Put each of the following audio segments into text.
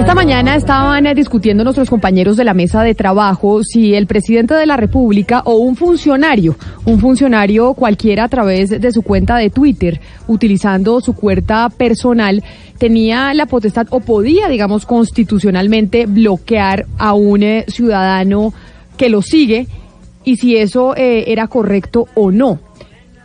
Esta mañana estaban eh, discutiendo nuestros compañeros de la mesa de trabajo si el presidente de la República o un funcionario, un funcionario cualquiera a través de su cuenta de Twitter, utilizando su cuenta personal, tenía la potestad o podía, digamos, constitucionalmente bloquear a un eh, ciudadano que lo sigue y si eso eh, era correcto o no.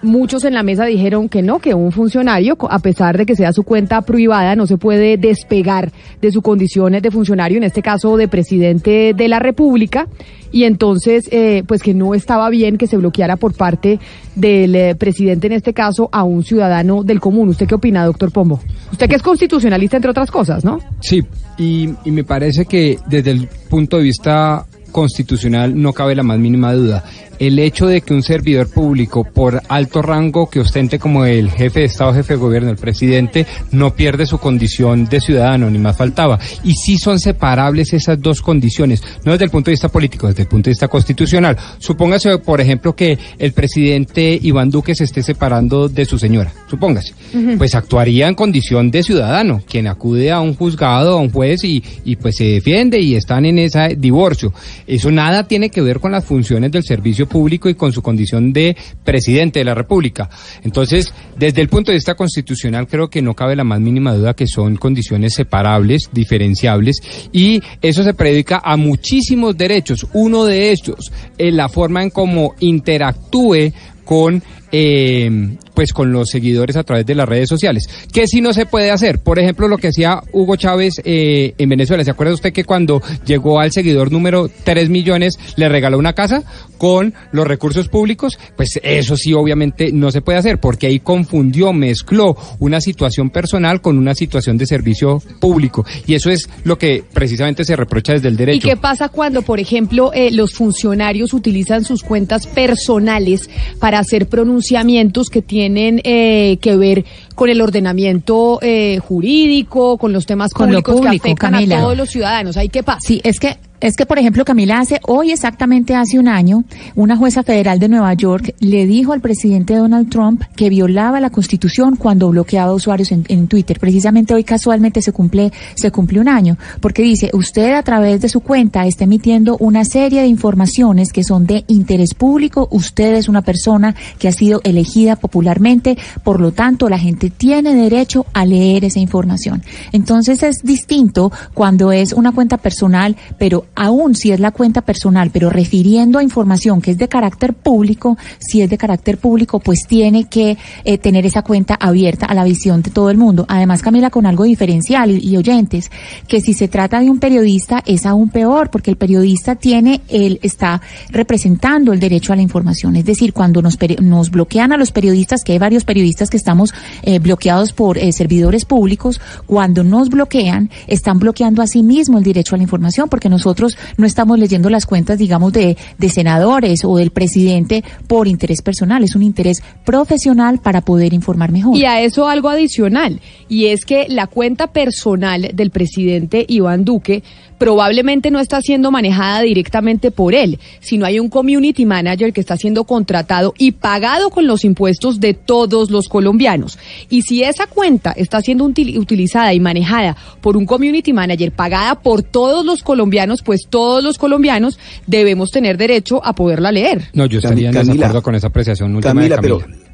Muchos en la mesa dijeron que no, que un funcionario, a pesar de que sea su cuenta privada, no se puede despegar de sus condiciones de funcionario, en este caso de presidente de la República, y entonces, eh, pues que no estaba bien que se bloqueara por parte del eh, presidente, en este caso, a un ciudadano del común. ¿Usted qué opina, doctor Pombo? Usted que es constitucionalista, entre otras cosas, ¿no? Sí, y, y me parece que desde el punto de vista constitucional no cabe la más mínima duda el hecho de que un servidor público, por alto rango que ostente como el jefe de Estado, jefe de gobierno, el presidente, no pierde su condición de ciudadano, ni más faltaba. Y sí son separables esas dos condiciones, no desde el punto de vista político, desde el punto de vista constitucional. Supóngase, por ejemplo, que el presidente Iván Duque se esté separando de su señora, supóngase. Pues actuaría en condición de ciudadano, quien acude a un juzgado, a un juez y, y pues se defiende y están en ese divorcio. Eso nada tiene que ver con las funciones del servicio público y con su condición de presidente de la República. Entonces, desde el punto de vista constitucional, creo que no cabe la más mínima duda que son condiciones separables, diferenciables, y eso se predica a muchísimos derechos. Uno de ellos, en la forma en cómo interactúe con eh, pues con los seguidores a través de las redes sociales. ¿Qué si no se puede hacer? Por ejemplo, lo que hacía Hugo Chávez eh, en Venezuela. ¿Se acuerda usted que cuando llegó al seguidor número 3 millones le regaló una casa con los recursos públicos? Pues eso sí, obviamente no se puede hacer porque ahí confundió, mezcló una situación personal con una situación de servicio público. Y eso es lo que precisamente se reprocha desde el derecho. ¿Y qué pasa cuando, por ejemplo, eh, los funcionarios utilizan sus cuentas personales para hacer pronunciamientos que tienen eh, que ver con el ordenamiento eh, jurídico, con los temas con públicos que afectan a todos los ciudadanos. ¿Ahí qué pasa? Sí, es que es que, por ejemplo, Camila, hace hoy exactamente hace un año, una jueza federal de Nueva York le dijo al presidente Donald Trump que violaba la Constitución cuando bloqueaba usuarios en, en, Twitter. Precisamente hoy casualmente se cumple se cumple un año, porque dice usted a través de su cuenta está emitiendo una serie de informaciones que son de interés público. Usted es una persona que ha sido elegida popularmente, por lo tanto la gente tiene derecho a leer esa información. Entonces es distinto cuando es una cuenta personal, pero aún si es la cuenta personal, pero refiriendo a información que es de carácter público, si es de carácter público, pues tiene que eh, tener esa cuenta abierta a la visión de todo el mundo. Además, Camila, con algo diferencial y, oyentes, que si se trata de un periodista es aún peor, porque el periodista tiene, él está representando el derecho a la información. Es decir, cuando nos, nos bloquean a los periodistas, que hay varios periodistas que estamos eh, bloqueados por eh, servidores públicos, cuando nos bloquean, están bloqueando a sí mismo el derecho a la información, porque nosotros no estamos leyendo las cuentas, digamos, de, de senadores o del presidente por interés personal, es un interés profesional para poder informar mejor. Y a eso algo adicional, y es que la cuenta personal del presidente Iván Duque probablemente no está siendo manejada directamente por él, sino hay un community manager que está siendo contratado y pagado con los impuestos de todos los colombianos. Y si esa cuenta está siendo utilizada y manejada por un community manager pagada por todos los colombianos, pues todos los colombianos debemos tener derecho a poderla leer. No, yo estaría en desacuerdo con esa apreciación última Camila, de Camila. Pero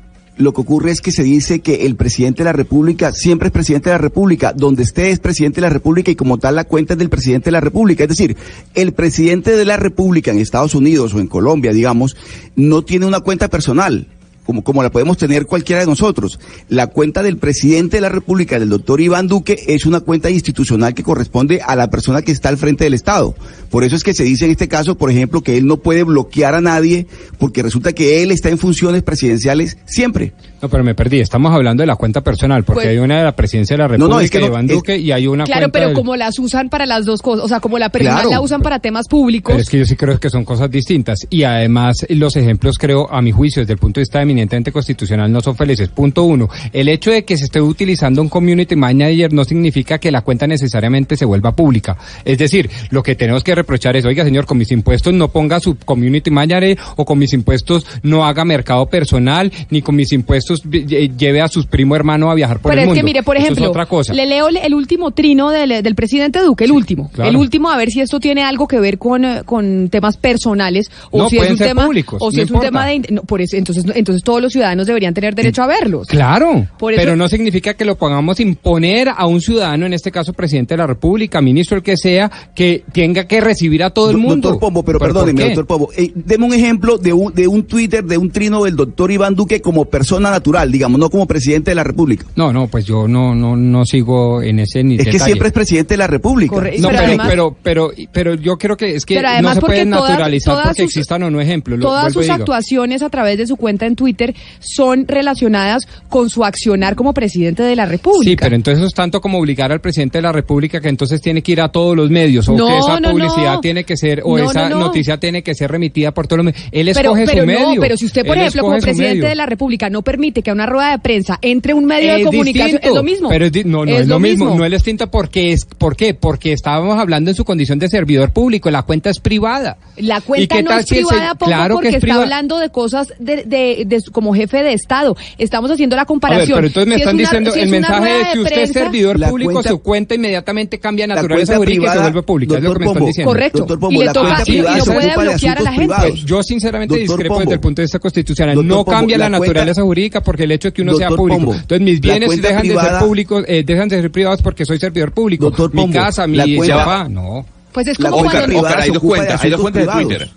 lo que ocurre es que se dice que el presidente de la República siempre es presidente de la República, donde esté es presidente de la República y como tal la cuenta es del presidente de la República. Es decir, el presidente de la República en Estados Unidos o en Colombia, digamos, no tiene una cuenta personal como, como la podemos tener cualquiera de nosotros. La cuenta del presidente de la República, del doctor Iván Duque, es una cuenta institucional que corresponde a la persona que está al frente del Estado. Por eso es que se dice en este caso, por ejemplo, que él no puede bloquear a nadie porque resulta que él está en funciones presidenciales siempre. No, pero me perdí. Estamos hablando de la cuenta personal, porque pues hay una de la presidencia de la República, de Iván Duque, y hay una claro, pero como las usan para las dos cosas, o sea, como la personal la usan para temas públicos. Pero es que yo sí creo que son cosas distintas. Y además, los ejemplos, creo, a mi juicio, desde el punto de vista eminentemente constitucional, no son felices. Punto uno. El hecho de que se esté utilizando un community manager no significa que la cuenta necesariamente se vuelva pública. Es decir, lo que tenemos que reprochar es, oiga, señor, con mis impuestos no ponga su community manager o con mis impuestos no haga mercado personal, ni con mis impuestos lleve a sus primo hermano a viajar por Pero el es mundo. que mire, por ejemplo, es otra cosa. le leo el último trino del, del presidente Duque, el último. claro. El último, a ver si esto tiene algo que ver con, eh, con temas personales o No, si es un ser tema públicos, o si no es un tema de no, por eso entonces entonces todos los ciudadanos deberían tener derecho a verlos. Claro, Por eso- pero no significa que lo podamos imponer a un ciudadano, en este caso presidente de la República, ministro, el que sea, que tenga que recibir a todo el Do- mundo. Doctor Pombo, pero, ¿por perdóneme, doctor Pombo. Eh, deme un ejemplo de un, de un Twitter, de un trino del doctor Iván Duque como persona natural, digamos, no como presidente de la República. No, no, pues yo no, no, no sigo en ese ni Es que siempre es presidente de la República. Corre- No, pero pero, además- pero, pero, pero yo creo que es que no se puede todas- naturalizar todas porque sus- existan o no ejemplos. Lo Todas sus actuaciones a través de su cuenta en Twitter son relacionadas con su accionar como presidente de la República. Sí, pero entonces eso es tanto como obligar al presidente de la República que entonces tiene que ir a todos los medios o No, que esa no, publicidad no. tiene que ser o No, esa no, no. noticia tiene que ser remitida por todos los medios. Él pero, escoge pero su no, medio. pero si usted, por Él ejemplo, como presidente medio. de la República no permite que a una rueda de prensa entre un medio de comunicación, distinto, es lo mismo. Pero es di- no, no es, lo mismo. No es distinto porque es, ¿por qué? Porque estábamos hablando en su condición de servidor público. La cuenta es privada. La ¿Y cuenta qué no tal es si el se- privada, Pombo, claro porque que es está privada. hablando de cosas de, de, como jefe de Estado. Estamos haciendo la A ver, comparación. pero entonces me Si están una- diciendo si el mensaje de que usted es servidor público, cuenta- su cuenta inmediatamente cambia naturaleza jurídica y se vuelve pública. Es lo que me doctor están Pombo, diciendo. Correcto. Doctor Y Pombo, le la toca- y- y no se puede bloquear a la gente. Yo sinceramente Doctor discrepo Pombo. desde el punto de vista constitucional. Doctor no Pombo, cambia la, naturaleza jurídica porque el hecho de que uno sea público. Pombo, Entonces mis bienes dejan de ser públicos, eh, dejan de ser privados porque soy servidor público. Doctor mi Pombo, casa, mi papá, no. Pues es como cuenta cuando... hay dos cuentas, hay dos cuentas de. Twitter.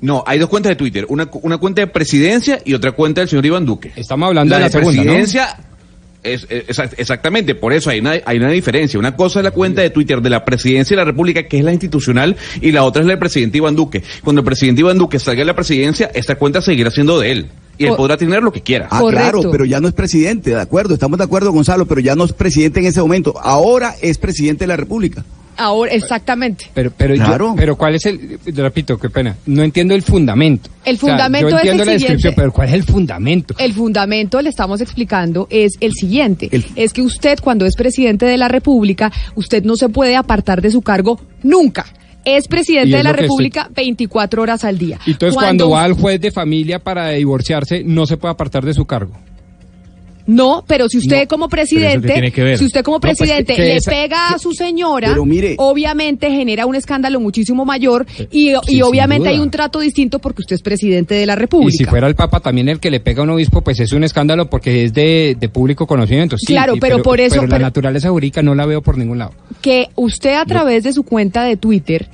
No, hay dos cuentas de Twitter. Una, cu- una cuenta de presidencia y otra cuenta del señor Iván Duque. Estamos hablando de la presidencia. Es, es- exact- exactamente, por eso hay una, hay una diferencia. Una cosa es la cuenta de Twitter de la presidencia de la República, que es la institucional, y la otra es la del presidente Iván Duque. Cuando el presidente Iván Duque salga de la presidencia, esta cuenta seguirá siendo de él. Y él podrá tener lo que quiera. Ah, Correcto. claro, pero ya no es presidente, de acuerdo, estamos de acuerdo, Gonzalo, pero ya no es presidente en ese momento. Ahora es presidente de la República. Ahora, exactamente. Pero, pero, yo- Claro. pero ¿cuál es el, repito, qué pena, no entiendo el fundamento. El O sea, fundamento yo es el entiendo la descripción, siguiente. pero ¿cuál es el fundamento? El fundamento, le estamos explicando, es el siguiente. El- Es que usted, cuando es presidente de la República, usted no se puede apartar de su cargo nunca. Es presidente es de la que estoy- República 24 horas al día. Y entonces cuando va al juez de familia para divorciarse, no se puede apartar de su cargo. No, pero si usted No, como presidente, tiene que ver. si usted como No, pues, presidente que le esa- pega a su señora, mire- obviamente genera un escándalo muchísimo mayor y, sí, y obviamente hay un trato distinto porque usted es presidente de la República. Y si fuera el Papa también el que le pega a un obispo, pues es un escándalo porque es de, de público conocimiento. Sí, Claro, sí, pero por eso- Pero la pero- naturaleza jurídica no la veo por ningún lado. que usted a través de su cuenta de Twitter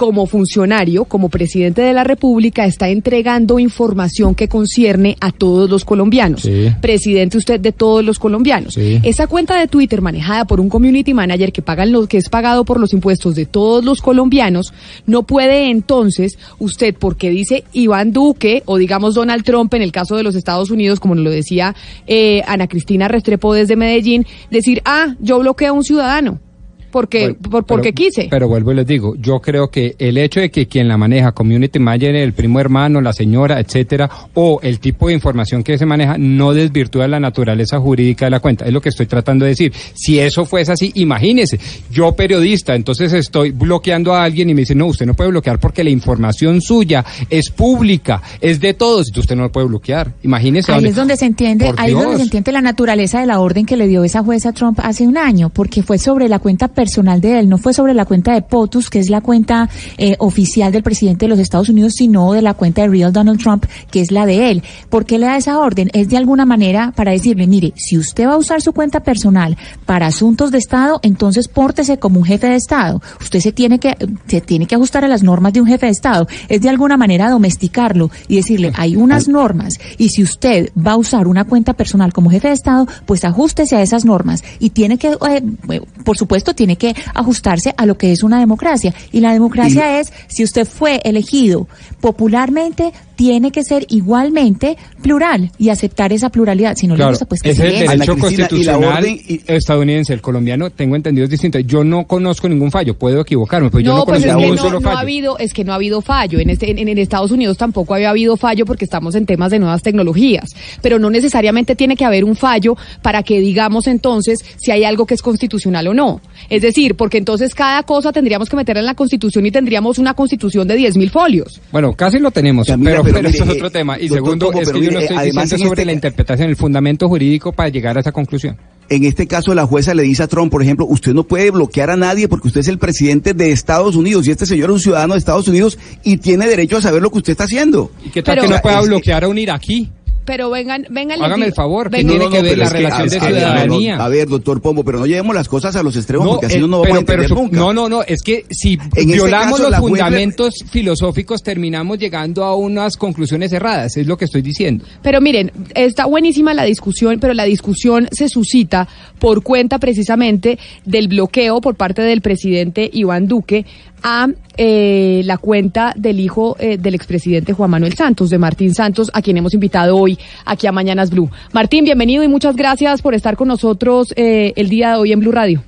como funcionario, como presidente de la República, está entregando información que concierne a todos los colombianos. Sí. Presidente usted de todos los colombianos. Sí. Esa cuenta de Twitter manejada por un community manager que pagan lo que es pagado por los impuestos de todos los colombianos, no puede entonces usted, porque dice Iván Duque o digamos Donald Trump en el caso de los Estados Unidos, como lo decía eh, Ana Cristina Restrepo desde Medellín, decir, ah, yo bloqueo a un ciudadano. Porque, por, porque pero- quise. Pero vuelvo y les digo, yo creo que el hecho de que quien la maneja, community manager, el primo hermano, la señora, etcétera, o el tipo de información que se maneja, no desvirtúa la naturaleza jurídica de la cuenta. Es lo que estoy tratando de decir. Si eso fuese así, imagínese, yo periodista, entonces estoy bloqueando a alguien y me dice, no, usted no puede bloquear porque la información suya es pública, es de todos, entonces usted no lo puede bloquear. Imagínese. Ahí es donde se entiende, Por ahí es donde se entiende la naturaleza de la orden que le dio esa jueza Trump hace un año, porque fue sobre la cuenta personal de él, no fue sobre la cuenta de POTUS, que es la cuenta eh, oficial del presidente de los Estados Unidos, sino de la cuenta de Real Donald Trump, que es la de él. ¿Por qué le da esa orden? Es de alguna manera para decirle, mire, si usted va a usar su cuenta personal para asuntos de Estado, entonces pórtese como un jefe de Estado. Usted se tiene que, se tiene que ajustar a las normas de un jefe de Estado. Es de alguna manera domesticarlo y decirle, hay unas normas y si usted va a usar una cuenta personal como jefe de Estado, pues ajústese a esas normas y tiene que, eh, por supuesto, tiene que ajustarse a lo que es una democracia. Y la democracia es, si usted fue elegido popularmente, tiene que ser igualmente plural y aceptar esa pluralidad. Si no le Claro, gusta, pues que es se el derecho Cristina, y la constitucional orden y- estadounidense. El colombiano, tengo entendido, es distinto. Yo no conozco ningún fallo, puedo equivocarme, pero yo no pues conozco es que ningún no, solo no ha fallo. habido, es que no ha habido fallo. En, este, en, en Estados Unidos tampoco había habido fallo porque estamos en temas de nuevas tecnologías. Pero no necesariamente tiene que haber un fallo para que digamos entonces si hay algo que es constitucional o no. Es decir, porque entonces cada cosa tendríamos que meterla en la constitución y tendríamos una constitución de 10.000 folios. Bueno, casi lo tenemos, Camila, pero, pero, eso es otro tema. Y segundo, es que yo no estoy diciendo sobre este la interpretación, el fundamento jurídico para llegar a esa conclusión. En este caso, la jueza le dice a Trump, por ejemplo, usted no puede bloquear a nadie porque usted es el presidente de Estados Unidos y este señor es un ciudadano de Estados Unidos y tiene derecho a saber lo que usted está haciendo. ¿Y qué tal que no pueda bloquear a un iraquí? Pero vengan, vengan. Hágame el favor, que tiene que ver la relación de ciudadanía. a ver, doctor Pombo, pero no llevemos las cosas a los extremos porque así no, no vamos a entender nunca. No, no, no, es que si este violamos los fundamentos filosóficos terminamos llegando a unas conclusiones erradas, es lo que estoy diciendo. Pero miren, está buenísima la discusión, pero la discusión se suscita por cuenta precisamente del bloqueo por parte del presidente Iván Duque a eh, la cuenta del hijo eh, del expresidente Juan Manuel Santos, de Martín Santos, a quien hemos invitado hoy aquí a Mañanas Blue. Martín, bienvenido y muchas gracias por estar con nosotros eh, el día de hoy en Blue Radio.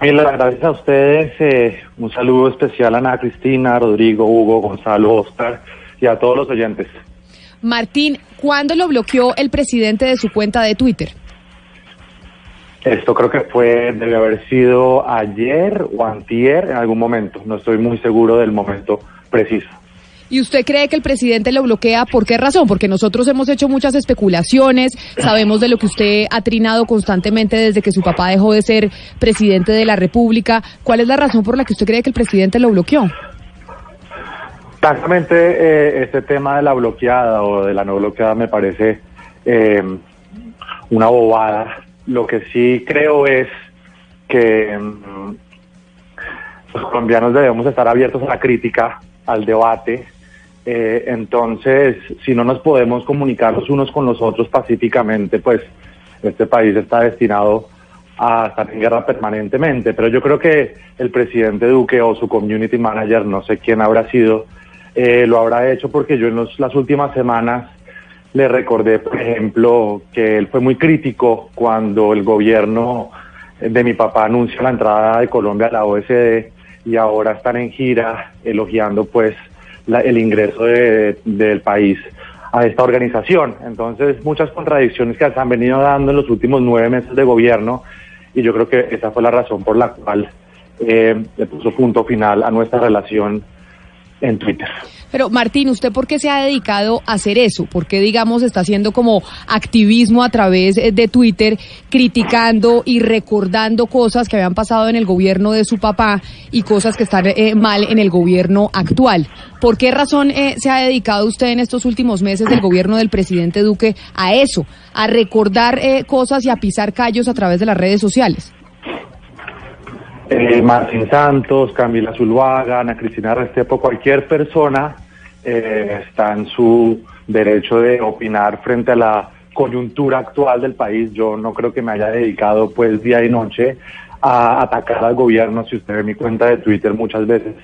Mil gracias a ustedes. un saludo especial a Ana Cristina, Rodrigo, Hugo, Gonzalo, Oscar y a todos los oyentes. Martín, ¿cuándo lo bloqueó el presidente de su cuenta de Twitter? Esto creo que fue, debe haber sido ayer o antier en algún momento. No estoy muy seguro del momento preciso. ¿Y usted cree que el presidente lo bloquea? ¿Por qué razón? Porque nosotros hemos hecho muchas especulaciones, sabemos de lo que usted ha trinado constantemente desde que su papá dejó de ser presidente de la República. ¿Cuál es la razón por la que usted cree que el presidente lo bloqueó? Exactamente, eh, este tema de la bloqueada o de la no bloqueada me parece eh, una bobada lo que sí creo es que mm, los colombianos debemos estar abiertos a la crítica, al debate. Eh, entonces, si no nos podemos comunicar los unos con los otros pacíficamente, pues este país está destinado a estar en guerra permanentemente. Pero yo creo que el presidente Duque o su community manager, no sé quién habrá sido, eh, lo habrá hecho porque yo en las últimas semanas le recordé, por ejemplo, que él fue muy crítico cuando el gobierno de mi papá anunció la entrada de Colombia a la OSD y ahora están en gira elogiando pues el ingreso del país a esta organización. Entonces, muchas contradicciones que se han venido dando en los últimos nueve meses de gobierno y yo creo que esa fue la razón por la cual eh, le puso punto final a nuestra relación en Twitter. Pero Martín, ¿usted por qué se ha dedicado a hacer eso? ¿Por qué, digamos, está haciendo como activismo a través eh, de Twitter, criticando y recordando cosas que habían pasado en el gobierno de su papá y cosas que están eh, mal en el gobierno actual? ¿Por qué razón eh, se ha dedicado usted en estos últimos meses del gobierno del presidente Duque a eso, a recordar cosas y a pisar callos a través de las redes sociales? Eh, Martín Santos, Camila Zuluaga, Ana Cristina Restepo, cualquier persona eh, está en su derecho de opinar frente a la coyuntura actual del país. Yo no creo que me haya dedicado pues día y noche a atacar al gobierno. Si usted ve mi cuenta de Twitter muchas veces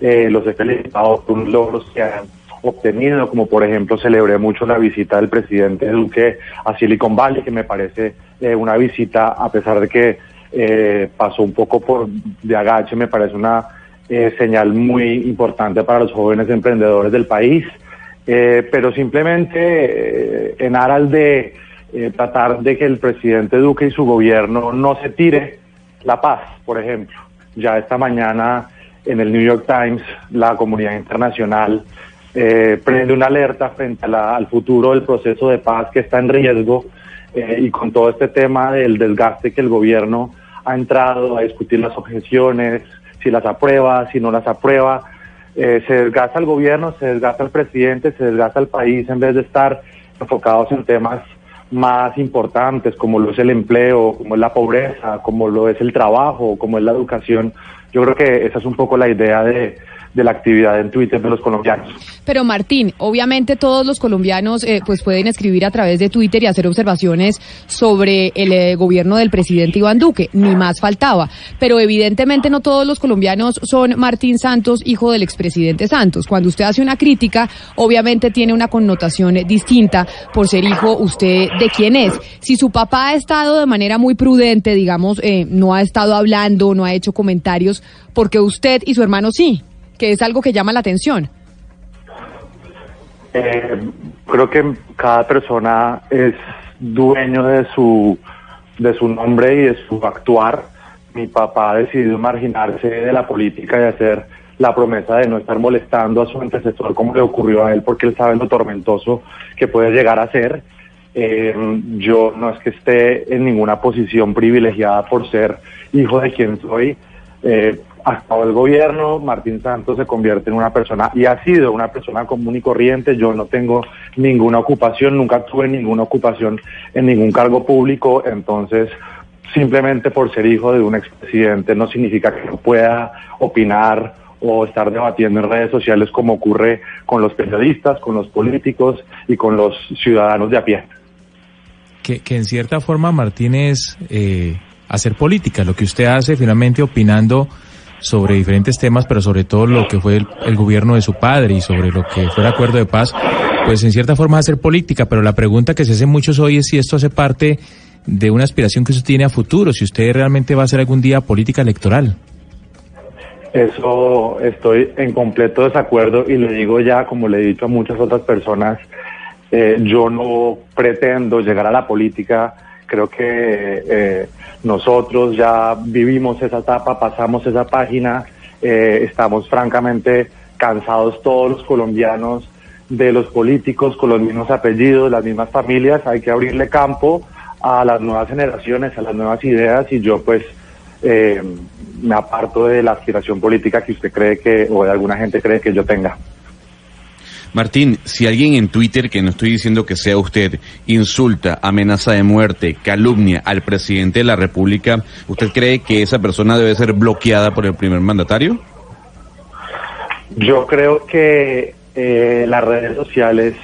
eh, los he felicitado por unos logros que han obtenido, como por ejemplo celebré mucho la visita del presidente Duque a Silicon Valley, que me parece eh, una visita, a pesar de que eh, pasó un poco por de agache, me parece una eh, señal muy importante para los jóvenes emprendedores del país, eh, pero simplemente en aras de tratar de que el presidente Duque y su gobierno no se tire la paz, por ejemplo. Ya esta mañana en el New York Times la comunidad internacional prende una alerta frente al futuro del proceso de paz que está en riesgo eh, y con todo este tema del desgaste que el gobierno ha entrado a discutir las objeciones, si las aprueba, si no las aprueba, eh, se desgasta el gobierno, se desgasta el presidente, se desgasta el país en vez de estar enfocados en temas más importantes como lo es el empleo, como es la pobreza, como lo es el trabajo, como es la educación. Yo creo que esa es un poco la idea de, de la actividad en Twitter de los colombianos. Pero Martín, obviamente todos los colombianos eh, pues pueden escribir a través de Twitter y hacer observaciones sobre el eh, gobierno del presidente Iván Duque, ni más faltaba. Pero evidentemente no todos los colombianos son Martín Santos, hijo del expresidente Santos. Cuando usted hace una crítica, obviamente tiene una connotación distinta por ser hijo usted de quién es. Si su papá ha estado de manera muy prudente, digamos, eh, no ha estado hablando, no ha hecho comentarios, porque usted y su hermano sí que es algo que llama la atención? Eh, creo que cada persona es dueño de su, de su nombre y de su actuar. Mi papá ha decidido marginarse de la política y hacer la promesa de no estar molestando a su antecesor como le ocurrió a él, porque él sabe lo tormentoso que puede llegar a ser. Eh, yo no es que esté en ninguna posición privilegiada por ser hijo de quien soy. Eh, hasta el gobierno, Martín Santos se convierte en una persona y ha sido una persona común y corriente. Yo no tengo ninguna ocupación, nunca tuve ninguna ocupación en ningún cargo público, entonces simplemente por ser hijo de un expresidente no significa que no pueda opinar o estar debatiendo en redes sociales como ocurre con los periodistas, con los políticos y con los ciudadanos de a pie. Que, en cierta forma, Martínez, eh, hacer política, lo que usted hace finalmente opinando sobre diferentes temas, pero sobre todo lo que fue el, gobierno de su padre y sobre lo que fue el acuerdo de paz, pues en cierta forma hacer política, pero la pregunta que se hace muchos hoy es si esto hace parte de una aspiración que usted tiene a futuro, si usted realmente va a hacer algún día política electoral. Eso estoy en completo desacuerdo y le digo ya, como le he dicho a muchas otras personas, eh, yo no pretendo llegar a la política Creo que eh, nosotros ya vivimos esa etapa, pasamos esa página, eh, estamos francamente cansados todos los colombianos de los políticos con los mismos apellidos, las mismas familias, hay que abrirle campo a las nuevas generaciones, a las nuevas ideas y yo pues eh, me aparto de la aspiración política que usted cree que, o de alguna gente cree que yo tenga. Martín, si alguien en Twitter, que no estoy diciendo que sea usted, insulta, amenaza de muerte, calumnia al presidente de la República, ¿usted cree que esa persona debe ser bloqueada por el primer mandatario? Yo creo que eh, las redes sociales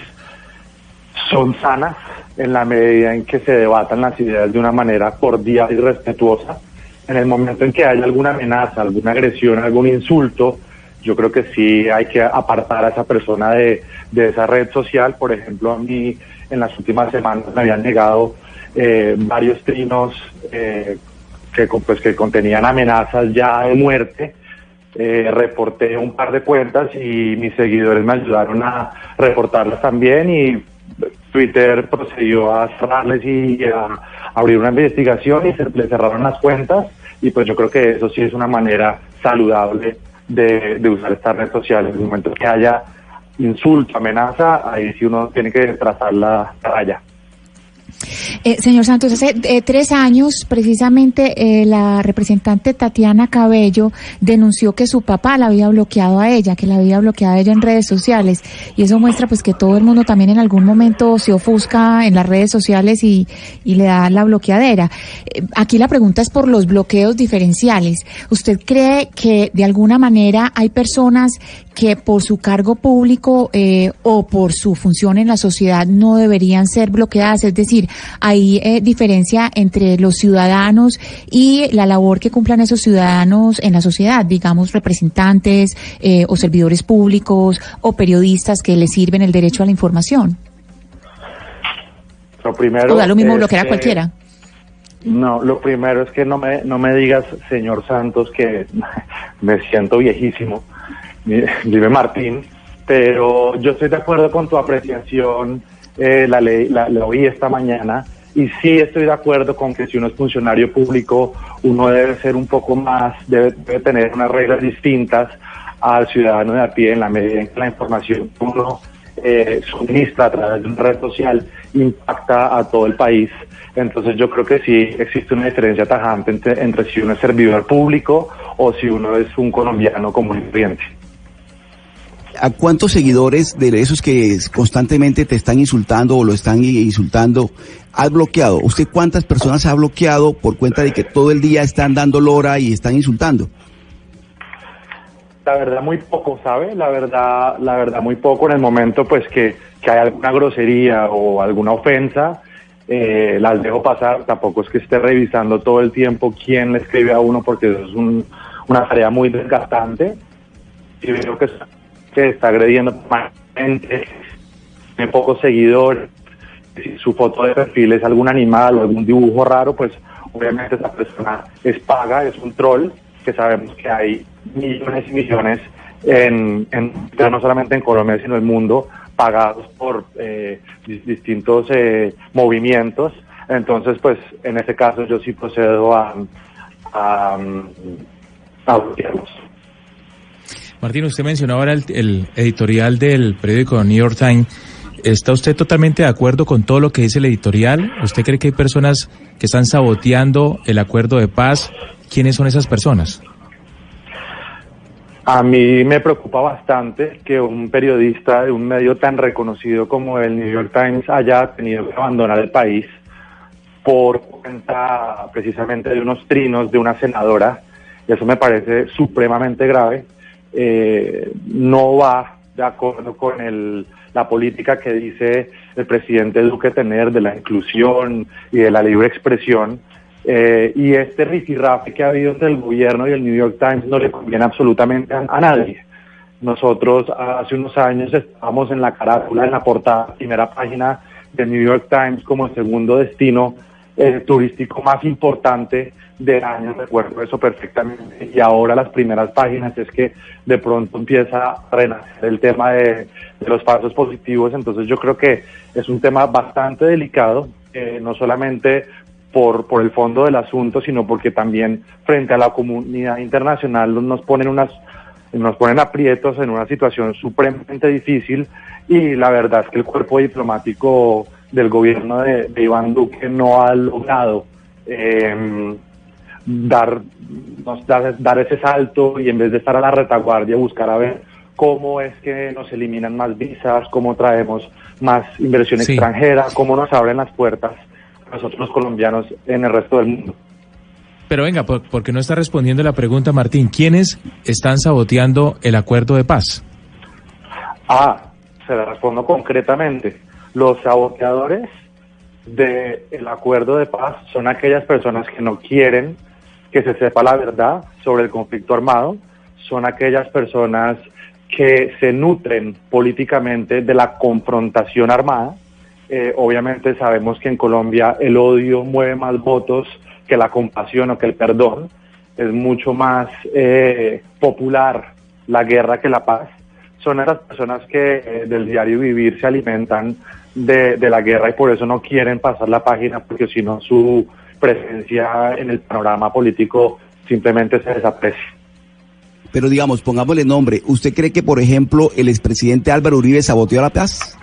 son sanas en la medida en que se debatan las ideas de una manera cordial y respetuosa. En el momento en que haya alguna amenaza, alguna agresión, algún insulto, yo creo que sí hay que apartar a esa persona de, esa red social. Por ejemplo, a mí en las últimas semanas me habían negado eh, varios trinos eh, que, pues, que contenían amenazas ya de muerte. Eh, reporté un par de cuentas y mis seguidores me ayudaron a reportarlas también y Twitter procedió a cerrarles y a abrir una investigación y se le cerraron las cuentas y pues yo creo que eso sí es una manera saludable de, usar estas redes sociales. En el momento que haya insulto, amenaza, ahí sí uno tiene que trazar la raya. Eh, señor Santos, hace eh, tres años precisamente eh, la representante Tatiana Cabello denunció que su papá la había bloqueado a ella, que la había bloqueado a ella en redes sociales y eso muestra pues que todo el mundo también en algún momento se ofusca en las redes sociales y, y le da la bloqueadera. aquí la pregunta es por los bloqueos diferenciales. ¿Usted cree que de alguna manera hay personas que por su cargo público o por su función en la sociedad no deberían ser bloqueadas? Es decir, hay eh, diferencia entre los ciudadanos y la labor que cumplan esos ciudadanos en la sociedad, digamos representantes eh, o servidores públicos o periodistas que les sirven el derecho a la información. Lo primero. O da lo mismo bloquear a cualquiera. No, lo primero es que no me, no me digas, señor Santos, que me siento viejísimo. Dime Martín, pero yo estoy de acuerdo con tu apreciación eh, la ley, la, oí esta mañana y sí estoy de acuerdo con que si uno es funcionario público, uno debe ser un poco más, debe, tener unas reglas distintas al ciudadano de a pie en la medida en que la información que uno eh, suministra a través de una red social impacta a todo el país. Entonces yo creo que sí existe una diferencia tajante entre, entre si uno es servidor público o si uno es un colombiano común y corriente. ¿A cuántos seguidores de esos que constantemente te están insultando o lo están insultando has bloqueado? ¿Usted cuántas personas ha bloqueado por cuenta de que todo el día están dando lora y están insultando? La verdad muy poco, ¿sabe? La verdad, la verdad muy poco en el momento pues que, hay alguna grosería o alguna ofensa, eh, las dejo pasar, tampoco es que esté revisando todo el tiempo quién le escribe a uno porque eso es una tarea muy desgastante. Y veo que está agrediendo permanentemente, tiene pocos seguidores, si su foto de perfil es algún animal o algún dibujo raro, pues obviamente esa persona es paga, es un troll, que sabemos que hay millones y millones, en, no solamente en Colombia, sino en el mundo, pagados por eh, distintos eh, movimientos. Entonces, pues en ese caso yo sí procedo a, a. Martín, usted mencionó ahora el, el editorial del periódico New York Times. ¿Está usted totalmente de acuerdo con todo lo que dice el editorial? ¿Usted cree que hay personas que están saboteando el acuerdo de paz? ¿Quiénes son esas personas? A mí me preocupa bastante que un periodista de un medio tan reconocido como el New York Times haya tenido que abandonar el país por cuenta precisamente de unos trinos de una senadora. Y eso me parece supremamente grave. Eh, no va de acuerdo con el, la política que dice el presidente Duque tener de la inclusión y de la libre expresión. Eh, y este rifirrafe que ha habido entre el gobierno y el New York Times no le conviene absolutamente a, nadie. Nosotros hace unos años estábamos en la carátula, en la portada, primera página del New York Times como el segundo destino eh, turístico más importante del año, recuerdo eso perfectamente, y ahora las primeras páginas es que de pronto empieza a renacer el tema de, los pasos positivos, entonces yo creo que es un tema bastante delicado, eh, no solamente por, por el fondo del asunto, sino porque también frente a la comunidad internacional nos ponen unas nos ponen aprietos en una situación supremamente difícil y la verdad es que el cuerpo diplomático del gobierno de, de Iván Duque no ha logrado eh, dar, nos, dar, dar ese salto y en vez de estar a la retaguardia buscar a ver cómo es que nos eliminan más visas, cómo traemos más inversión Sí. extranjera, cómo nos abren las puertas nosotros los colombianos en el resto del mundo. Pero venga, por, porque no está respondiendo la pregunta, Martín. ¿Quiénes están saboteando el acuerdo de paz? Ah, se la respondo concretamente. Los saboteadores del acuerdo de paz son aquellas personas que no quieren que se sepa la verdad sobre el conflicto armado, son aquellas personas que se nutren políticamente de la confrontación armada. Eh, obviamente sabemos que en Colombia el odio mueve más votos que la compasión o que el perdón. Es mucho más eh, popular la guerra que la paz. Son esas personas que eh, del diario vivir se alimentan de, la guerra y por eso no quieren pasar la página porque si no su presencia en el panorama político simplemente se desaprecia. Pero digamos, pongámosle nombre. ¿Usted cree que, por ejemplo, el expresidente Álvaro Uribe saboteó la paz?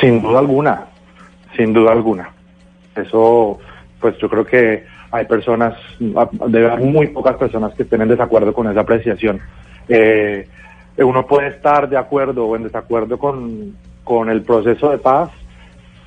Sin duda alguna, sin duda alguna. Eso, pues yo creo que hay personas, debe haber muy pocas personas que estén en desacuerdo con esa apreciación. Eh, uno puede estar de acuerdo o en desacuerdo con, con el proceso de paz,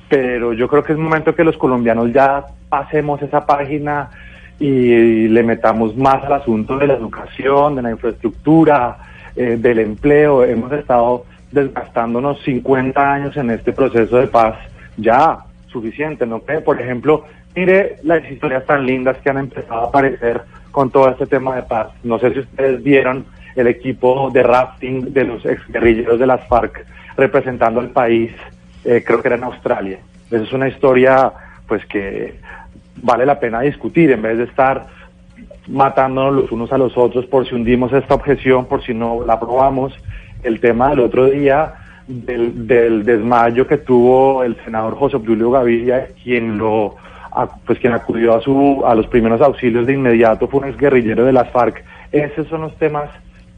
pero yo creo que es momento que los colombianos ya pasemos esa página y le metamos más al asunto de la educación, de la infraestructura, eh, del empleo. Hemos estado desgastándonos 50 años en este proceso de paz. Ya, suficiente, ¿no? Por ejemplo, mire las historias tan lindas que han empezado a aparecer con todo este tema de paz. No sé si ustedes vieron el equipo de rafting de los exguerrilleros de las FARC representando al país, eh, creo que era en Australia. Esa es una historia pues que vale la pena discutir en vez de estar matándonos los unos a los otros por si hundimos esta objeción, por si no la aprobamos. El tema del otro día del, del desmayo que tuvo el senador José Obdulio Gaviria, quien lo pues quien acudió a su a los primeros auxilios de inmediato fue un exguerrillero de las FARC. Esos son los temas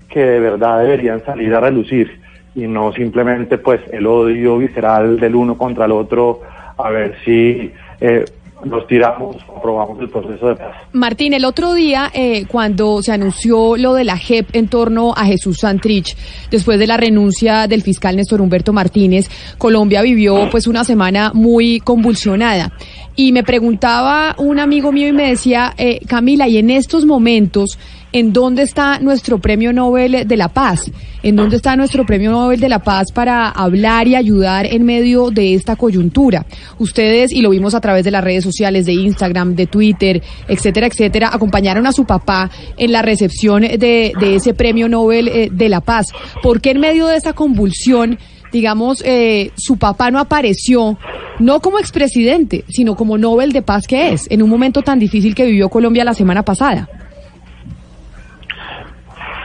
que de verdad deberían salir a relucir y no simplemente pues el odio visceral del uno contra el otro a ver si eh, nos tiramos aprobamos el proceso de paz. Martín, el otro día, eh, cuando se anunció lo de la JEP en torno a Jesús Santrich, después de la renuncia del fiscal Néstor Humberto Martínez, Colombia vivió pues una semana muy convulsionada. Y me preguntaba un amigo mío y me decía, eh, Camila, y en estos momentos, ¿en dónde está nuestro premio Nobel de la Paz? ¿En dónde está nuestro premio Nobel de la Paz para hablar y ayudar en medio de esta coyuntura? Ustedes, y lo vimos a través de las redes sociales, de Instagram, de Twitter, etcétera, etcétera, acompañaron a su papá en la recepción de, ese premio Nobel eh, de la Paz. ¿Por qué en medio de esa convulsión, digamos, eh, su papá no apareció, no como expresidente, sino como Nobel de Paz que es, en un momento tan difícil que vivió Colombia la semana pasada?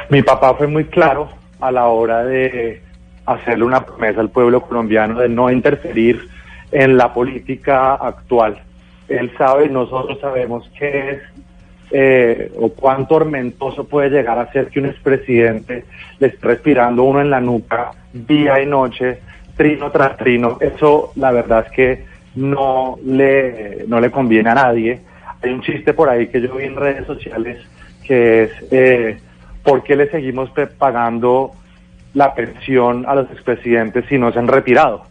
Mi papá fue muy claro a la hora de hacerle una promesa al pueblo colombiano de no interferir en la política actual. Él sabe, nosotros sabemos que es eh, o cuán tormentoso puede llegar a ser que un expresidente le esté respirando uno en la nuca día y noche, trino tras trino. Eso la verdad es que no le, no le conviene a nadie. Hay un chiste por ahí que yo vi en redes sociales que es eh, ¿por qué le seguimos pagando la pensión a los expresidentes si no se han retirado?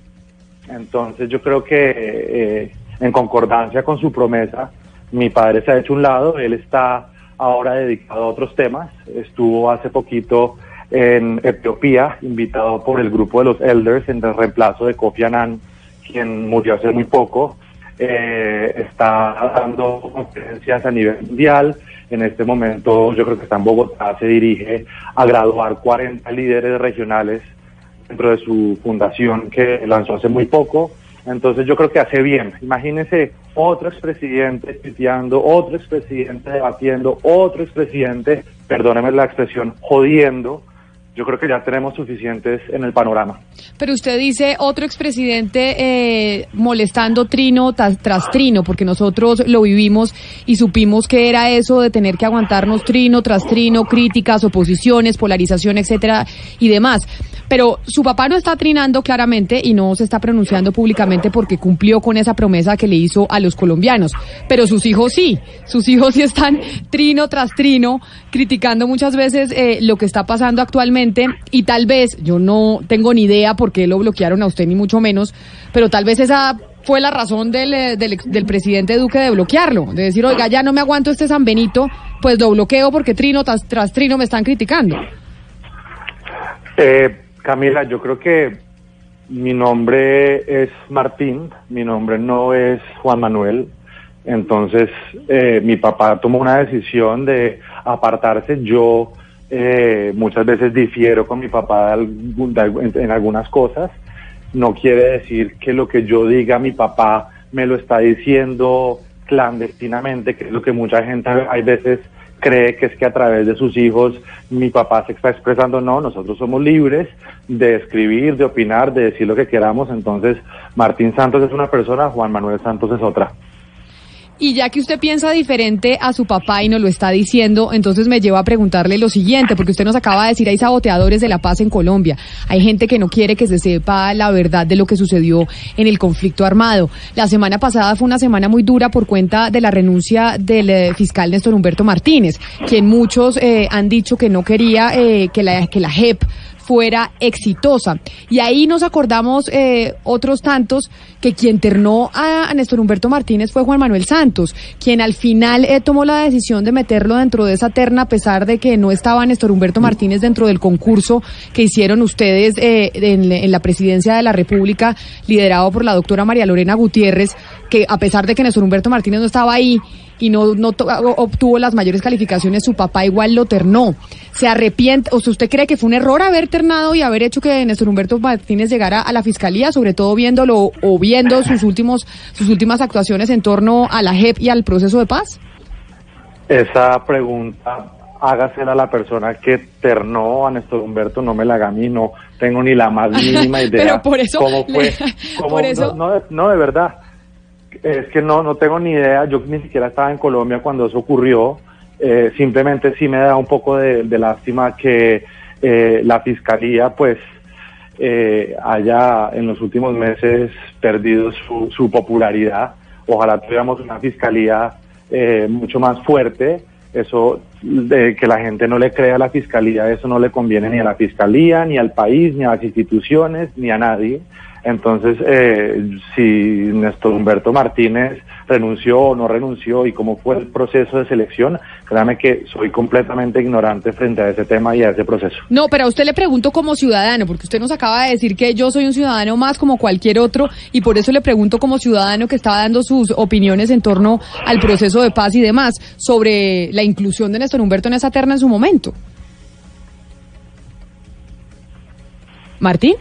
Entonces yo creo que eh, en concordancia con su promesa, mi padre se ha hecho un lado, él está ahora dedicado a otros temas, estuvo hace poquito en Etiopía, invitado por el grupo de los Elders en el reemplazo de Kofi Annan, quien murió hace muy poco, eh, está dando conferencias a nivel mundial, en este momento yo creo que está en Bogotá, se dirige a graduar 40 líderes regionales dentro de su fundación que lanzó hace muy poco. Entonces yo creo que hace bien. Imagínense otro expresidente tuiteando, otro expresidente debatiendo, otro expresidente, perdóneme la expresión, jodiendo. Yo creo que ya tenemos suficientes en el panorama. Pero usted dice otro expresidente eh, molestando trino tras, tras trino, porque nosotros lo vivimos y supimos que era eso de tener que aguantarnos trino tras trino, críticas, oposiciones, polarización, etcétera y demás. Pero su papá no está trinando claramente y no se está pronunciando públicamente porque cumplió con esa promesa que le hizo a los colombianos. Pero sus hijos sí, sus hijos sí están trino tras trino, criticando muchas veces eh, lo que está pasando actualmente y tal vez, yo no tengo ni idea por qué lo bloquearon a usted ni mucho menos, pero tal vez esa fue la razón del, eh, del, del presidente Duque de bloquearlo, de decir, oiga, ya no me aguanto este San Benito, pues lo bloqueo porque trino tras, tras trino me están criticando. Eh, Camila, yo creo que mi nombre es Martín, mi nombre no es Juan Manuel. Entonces, eh, mi papá tomó una decisión de apartarse. Yo eh, muchas veces difiero con mi papá en algunas cosas. No quiere decir que lo que yo diga mi papá me lo está diciendo clandestinamente, que es lo que mucha gente hay veces cree que es que a través de sus hijos mi papá se está expresando. No, nosotros somos libres de escribir, de opinar, de decir lo que queramos. Entonces, Martín Santos es una persona, Juan Manuel Santos es otra. Y ya que usted piensa diferente a su papá y nos lo está diciendo, entonces me lleva a preguntarle lo siguiente, porque usted nos acaba de decir, hay saboteadores de la paz en Colombia, hay gente que no quiere que se sepa la verdad de lo que sucedió en el conflicto armado. La semana pasada fue una semana muy dura por cuenta de la renuncia del eh, fiscal Néstor Humberto Martínez, quien muchos eh, han dicho que no quería eh, que, la, que la JEP fuera exitosa. Y ahí nos acordamos eh, otros tantos que quien ternó a, a Néstor Humberto Martínez fue Juan Manuel Santos, quien al final eh, tomó la decisión de meterlo dentro de esa terna a pesar de que no estaba Néstor Humberto Martínez dentro del concurso que hicieron ustedes eh, en, en la presidencia de la República, liderado por la doctora María Lorena Gutiérrez, que a pesar de que Néstor Humberto Martínez no estaba ahí, y no, obtuvo las mayores calificaciones, su papá igual lo ternó. ¿Se arrepiente? ¿O sea, usted cree que fue un error haber ternado y haber hecho que Néstor Humberto Martínez llegara a la fiscalía, sobre todo viéndolo o viendo sus últimos, sus últimas actuaciones en torno a la JEP y al proceso de paz? Esa pregunta hágasela a la persona que ternó a Néstor Humberto, no me la haga a mí, no tengo ni la más mínima idea Pero por eso cómo fue. cómo- por eso- No, no, no, de verdad. Es que no, no tengo ni idea. Yo ni siquiera estaba en Colombia cuando eso ocurrió. Eh, simplemente sí me da un poco de, lástima que eh, la fiscalía, pues, eh, haya en los últimos meses perdido su, su popularidad. Ojalá tuviéramos una fiscalía eh, mucho más fuerte. Eso de que la gente no le crea a la fiscalía, eso no le conviene ni a la fiscalía, ni al país, ni a las instituciones, ni a nadie. Entonces, eh, si Néstor Humberto Martínez renunció o no renunció y cómo fue el proceso de selección, créame que soy completamente ignorante frente a ese tema y a ese proceso. No, pero a usted le pregunto como ciudadano, porque usted nos acaba de decir que yo soy un ciudadano más como cualquier otro, y por eso le pregunto como ciudadano que estaba dando sus opiniones en torno al proceso de paz y demás, sobre la inclusión de Néstor Humberto en esa terna en su momento. ¿Martín?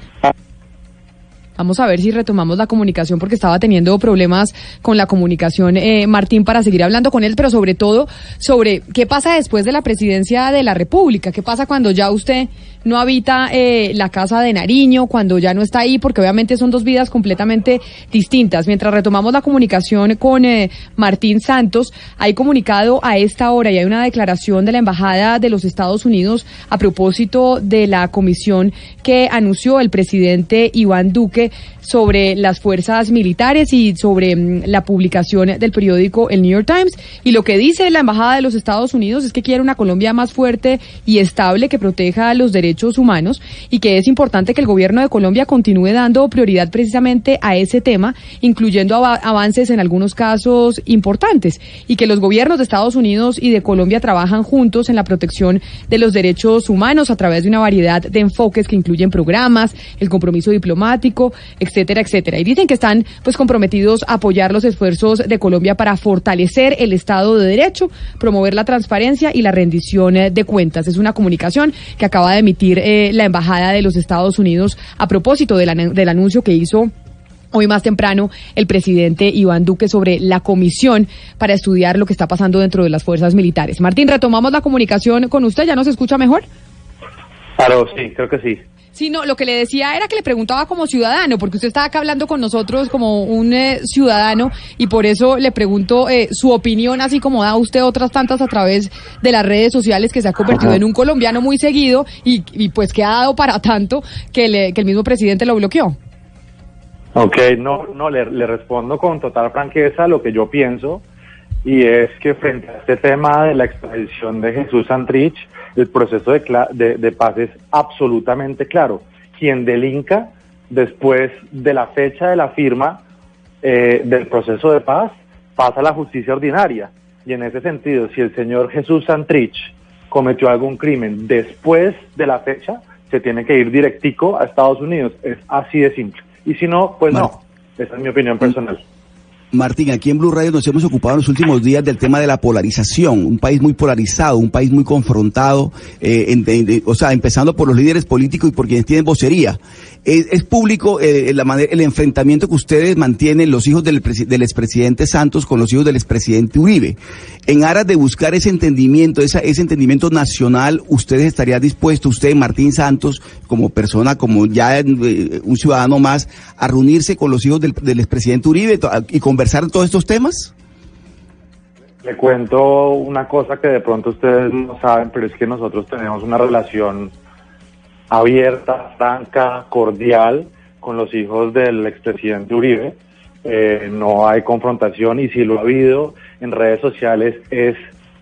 Vamos a ver si retomamos la comunicación porque estaba teniendo problemas con la comunicación eh, Martín para seguir hablando con él, pero sobre todo sobre qué pasa después de la presidencia de la República, qué pasa cuando ya usted no habita eh, la casa de Nariño, cuando ya no está ahí, porque obviamente son dos vidas completamente distintas. Mientras retomamos la comunicación con eh, Martín Santos, hay comunicado a esta hora y hay una declaración de la Embajada de los Estados Unidos a propósito de la comisión que anunció el presidente Iván Duque sobre las fuerzas militares y sobre mm, la publicación del periódico El New York Times. Y lo que dice la Embajada de los Estados Unidos es que quiere una Colombia más fuerte y estable que proteja los derechos humanos y que es importante que el gobierno de Colombia continúe dando prioridad precisamente a ese tema, incluyendo avances en algunos casos importantes y que los gobiernos de Estados Unidos y de Colombia trabajan juntos en la protección de los derechos humanos a través de una variedad de enfoques que incluyen programas, el compromiso diplomático, etcétera, etcétera. Y dicen que están pues comprometidos a apoyar los esfuerzos de Colombia para fortalecer el Estado de Derecho, promover la transparencia y la rendición eh, de cuentas. Es una comunicación que acaba de emitir eh, la Embajada de los Estados Unidos a propósito del anuncio que hizo hoy más temprano el presidente Iván Duque sobre la comisión para estudiar lo que está pasando dentro de las fuerzas militares. Martín, retomamos la comunicación con usted, ¿ya nos escucha mejor? Claro, sí, creo que sí. Sí, no, lo que le decía era que le preguntaba como ciudadano, porque usted estaba acá hablando con nosotros como un eh, ciudadano y por eso le pregunto eh, su opinión, así como da usted otras tantas a través de las redes sociales, que se ha convertido en un colombiano muy seguido y, pues que ha dado para tanto que, le, que el mismo presidente lo bloqueó. Ok, no, no, le, le respondo con total franqueza lo que yo pienso y es que frente a este tema de la extradición de Jesús Santrich, el proceso de, paz es absolutamente claro. Quien delinca después de la fecha de la firma eh, del proceso de paz pasa a la justicia ordinaria. Y en ese sentido, si el señor Jesús Santrich cometió algún crimen después de la fecha, se tiene que ir directico a Estados Unidos. Es así de simple. Y si no, pues no. Esa es mi opinión personal. Martín, aquí en Blue Radio nos hemos ocupado en los últimos días del tema de la polarización, un país muy polarizado, un país muy confrontado, eh, o sea, empezando por los líderes políticos y por quienes tienen vocería. Es, público eh, la el enfrentamiento que ustedes mantienen los hijos del, expresidente Santos con los hijos del expresidente Uribe. En aras de buscar ese entendimiento, ese entendimiento nacional, ustedes estarían dispuestos, usted, Martín Santos, como persona, como ya eh, un ciudadano más, a reunirse con los hijos del, del expresidente Uribe y conversar todos estos temas? Le cuento una cosa que de pronto ustedes no saben, pero es que nosotros tenemos una relación abierta, franca, cordial con los hijos del expresidente Uribe. Eh, no hay confrontación y si lo ha habido en redes sociales es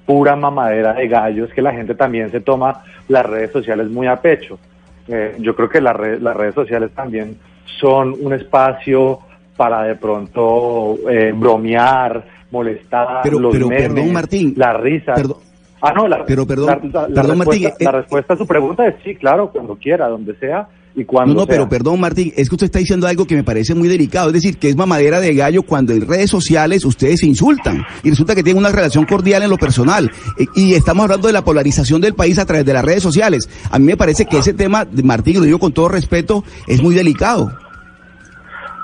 pura mamadera de gallos que la gente también se toma las redes sociales muy a pecho. Eh, yo creo que las redes sociales también son un espacio para de pronto eh, bromear, molestar, pero, los pero, perdón, Martín, la risa. Perdón, Ah, no, la, pero perdón, la, perdón Martín. la eh, respuesta a su pregunta es sí, claro, cuando quiera, donde sea y cuando No, no, sea. pero perdón Martín, es que usted está diciendo algo que me parece muy delicado, es decir, que es mamadera de gallo cuando en redes sociales ustedes se insultan y resulta que tienen una relación cordial en lo personal eh, y estamos hablando de la polarización del país a través de las redes sociales. A mí me parece que ese tema, Martín, lo digo con todo respeto, es muy delicado.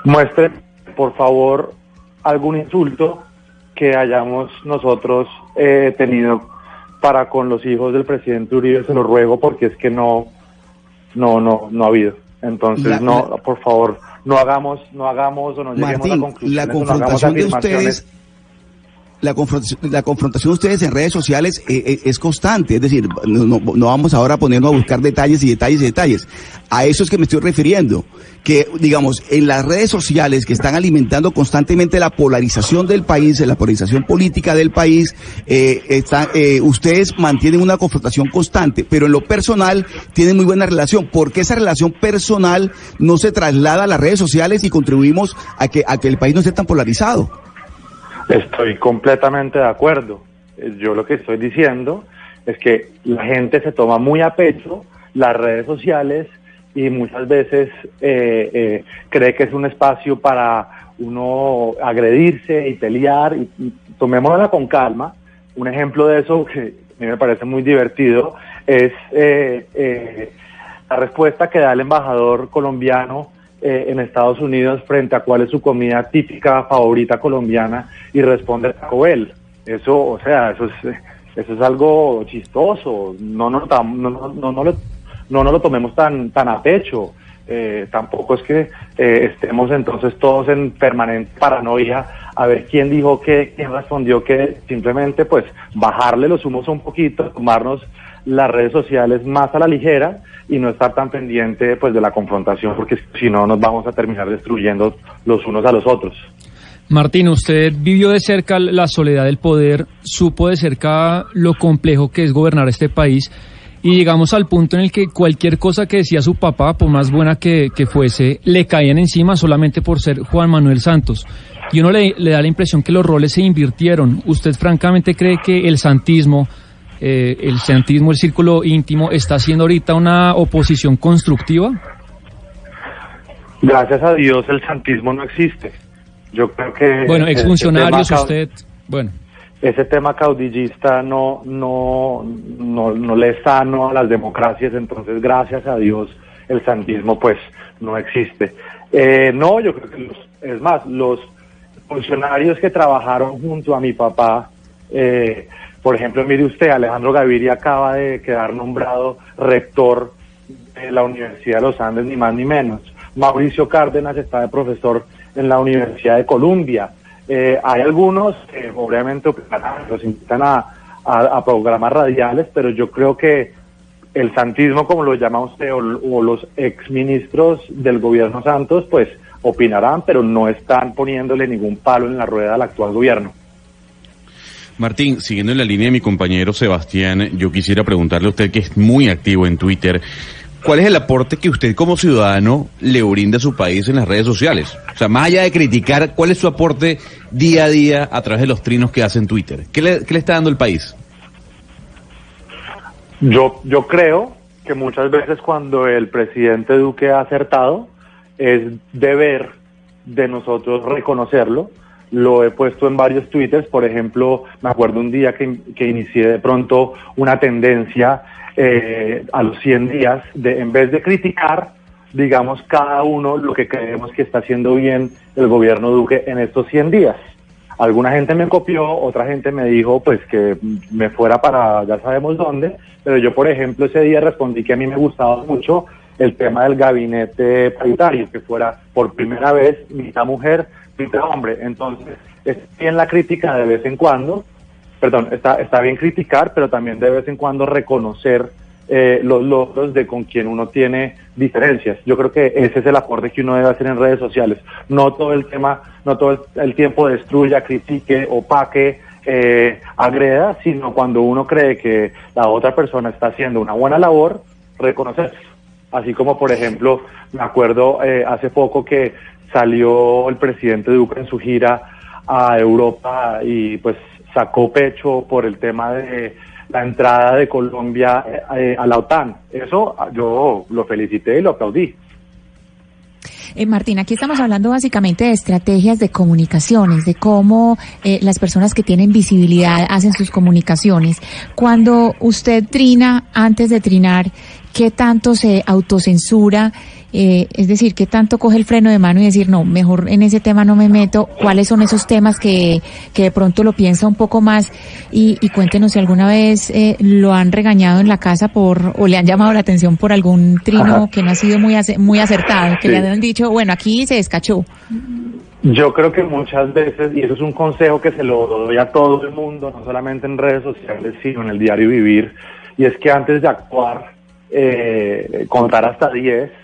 Muestre, por favor, algún insulto que hayamos nosotros eh, tenido para con los hijos del presidente Uribe, se lo ruego porque es que no, no, no, no ha habido. Entonces, La- no, por favor, no hagamos, no hagamos o no lleguemos Martín, a conclusiones, la o no hagamos confrontación de ustedes, la confrontación, la confrontación de ustedes en redes sociales eh, eh, es constante, es decir, no, no- no vamos ahora a ponernos a buscar detalles y detalles y detalles. A eso es que me estoy refiriendo, que digamos, en las redes sociales que están alimentando constantemente la polarización del país, la polarización política del país, eh, está- eh, ustedes mantienen una confrontación constante, pero en lo personal tienen muy buena relación. ¿Por qué esa relación personal no se traslada a las redes sociales y contribuimos a que, a que el país no esté tan polarizado? Estoy completamente de acuerdo. Eh, Yo lo que estoy diciendo es que la gente se toma muy a pecho las redes sociales y muchas veces eh, eh, cree que es un espacio para uno agredirse y pelear. Y, tomémosla con calma. Un ejemplo de eso que a mí me parece muy divertido es eh, eh, la respuesta que da el embajador colombiano eh, en Estados Unidos frente a cuál es su comida típica favorita colombiana y responde Taco Bell. Eso, o sea, eso es, eso es algo chistoso. No no, no, no, no, lo, no nos lo tomemos tan, tan a pecho. Eh, tampoco es que eh, estemos entonces todos en permanente paranoia a ver quién dijo qué, quién respondió qué, simplemente pues bajarle los humos un poquito, tomarnos las redes sociales más a la ligera y no estar tan pendiente pues de la confrontación porque si no nos vamos a terminar destruyendo los unos a los otros. Martín, usted vivió de cerca la soledad del poder, supo de cerca lo complejo que es gobernar este país y llegamos al punto en el que cualquier cosa que decía su papá, por más buena que, fuese, le caían encima solamente por ser Juan Manuel Santos. Y uno le, le, da la impresión que los roles se invirtieron. ¿Usted francamente cree que el santismo, eh, el santismo, el círculo íntimo, está haciendo ahorita una oposición constructiva? Gracias a Dios el santismo no existe. Yo creo que... Bueno, exfuncionarios, usted... Bueno ese tema caudillista no, no, no, no le es sano a las democracias, entonces gracias a Dios el santismo pues no existe. Eh, no, yo creo que es más, los funcionarios que trabajaron junto a mi papá, eh, por ejemplo, mire usted, Alejandro Gaviria acaba de quedar nombrado rector de la Universidad de los Andes, ni más ni menos. Mauricio Cárdenas está de profesor en la Universidad de Columbia. Eh, hay algunos que obviamente los invitan a, a, programas radiales, pero yo creo que el santismo, como lo llama usted, o, o los exministros del gobierno Santos, pues opinarán, pero no están poniéndole ningún palo en la rueda al actual gobierno. Martín, siguiendo en la línea de mi compañero Sebastián, yo quisiera preguntarle a usted que es muy activo en Twitter. ¿Cuál es el aporte que usted como ciudadano le brinda a su país en las redes sociales? O sea, más allá de criticar, ¿cuál es su aporte día a día a través de los trinos que hace en Twitter? ¿Qué le, está dando el país? Yo, yo creo que muchas veces cuando el presidente Duque ha acertado, es deber de nosotros reconocerlo. Lo he puesto en varios twitters, por ejemplo, me acuerdo un día que, que inicié de pronto una tendencia eh, a los 100 días, de en vez de criticar, digamos, cada uno lo que creemos que está haciendo bien el gobierno Duque en estos 100 días. Alguna gente me copió, otra gente me dijo pues que me fuera para ya sabemos dónde, pero yo por ejemplo ese día respondí que a mí me gustaba mucho el tema del gabinete paritario, que fuera por primera vez mitad mujer, hombre. Entonces, es bien la crítica de vez en cuando, perdón, está, está bien criticar, pero también de vez en cuando reconocer eh, los logros de con quien uno tiene diferencias. Yo creo que ese es el aporte que uno debe hacer en redes sociales. No todo el tema, no todo el, tiempo destruya, critique, opaque, eh, agreda, sino cuando uno cree que la otra persona está haciendo una buena labor, reconocerse. Así como, por ejemplo, me acuerdo eh, hace poco que salió el presidente Duque en su gira a Europa y pues sacó pecho por el tema de la entrada de Colombia eh, a la OTAN. Eso yo lo felicité y lo aplaudí. Eh, Martín, aquí estamos hablando básicamente de estrategias de comunicaciones, de cómo eh, las personas que tienen visibilidad hacen sus comunicaciones. Cuando usted trina, antes de trinar, ¿qué tanto se autocensura? Eh, es decir, ¿qué tanto coge el freno de mano y decir, no, mejor en ese tema no me meto? ¿Cuáles son esos temas que, que de pronto lo piensa un poco más? Y, y cuéntenos si alguna vez eh, lo han regañado en la casa por o le han llamado la atención por algún trino que no ha sido muy, muy acertado, que le han dicho, bueno, aquí se descachó. Yo creo que muchas veces, y eso es un consejo que se lo doy a todo el mundo, no solamente en redes sociales, sino en el diario vivir, y es que antes de actuar, eh, contar hasta 10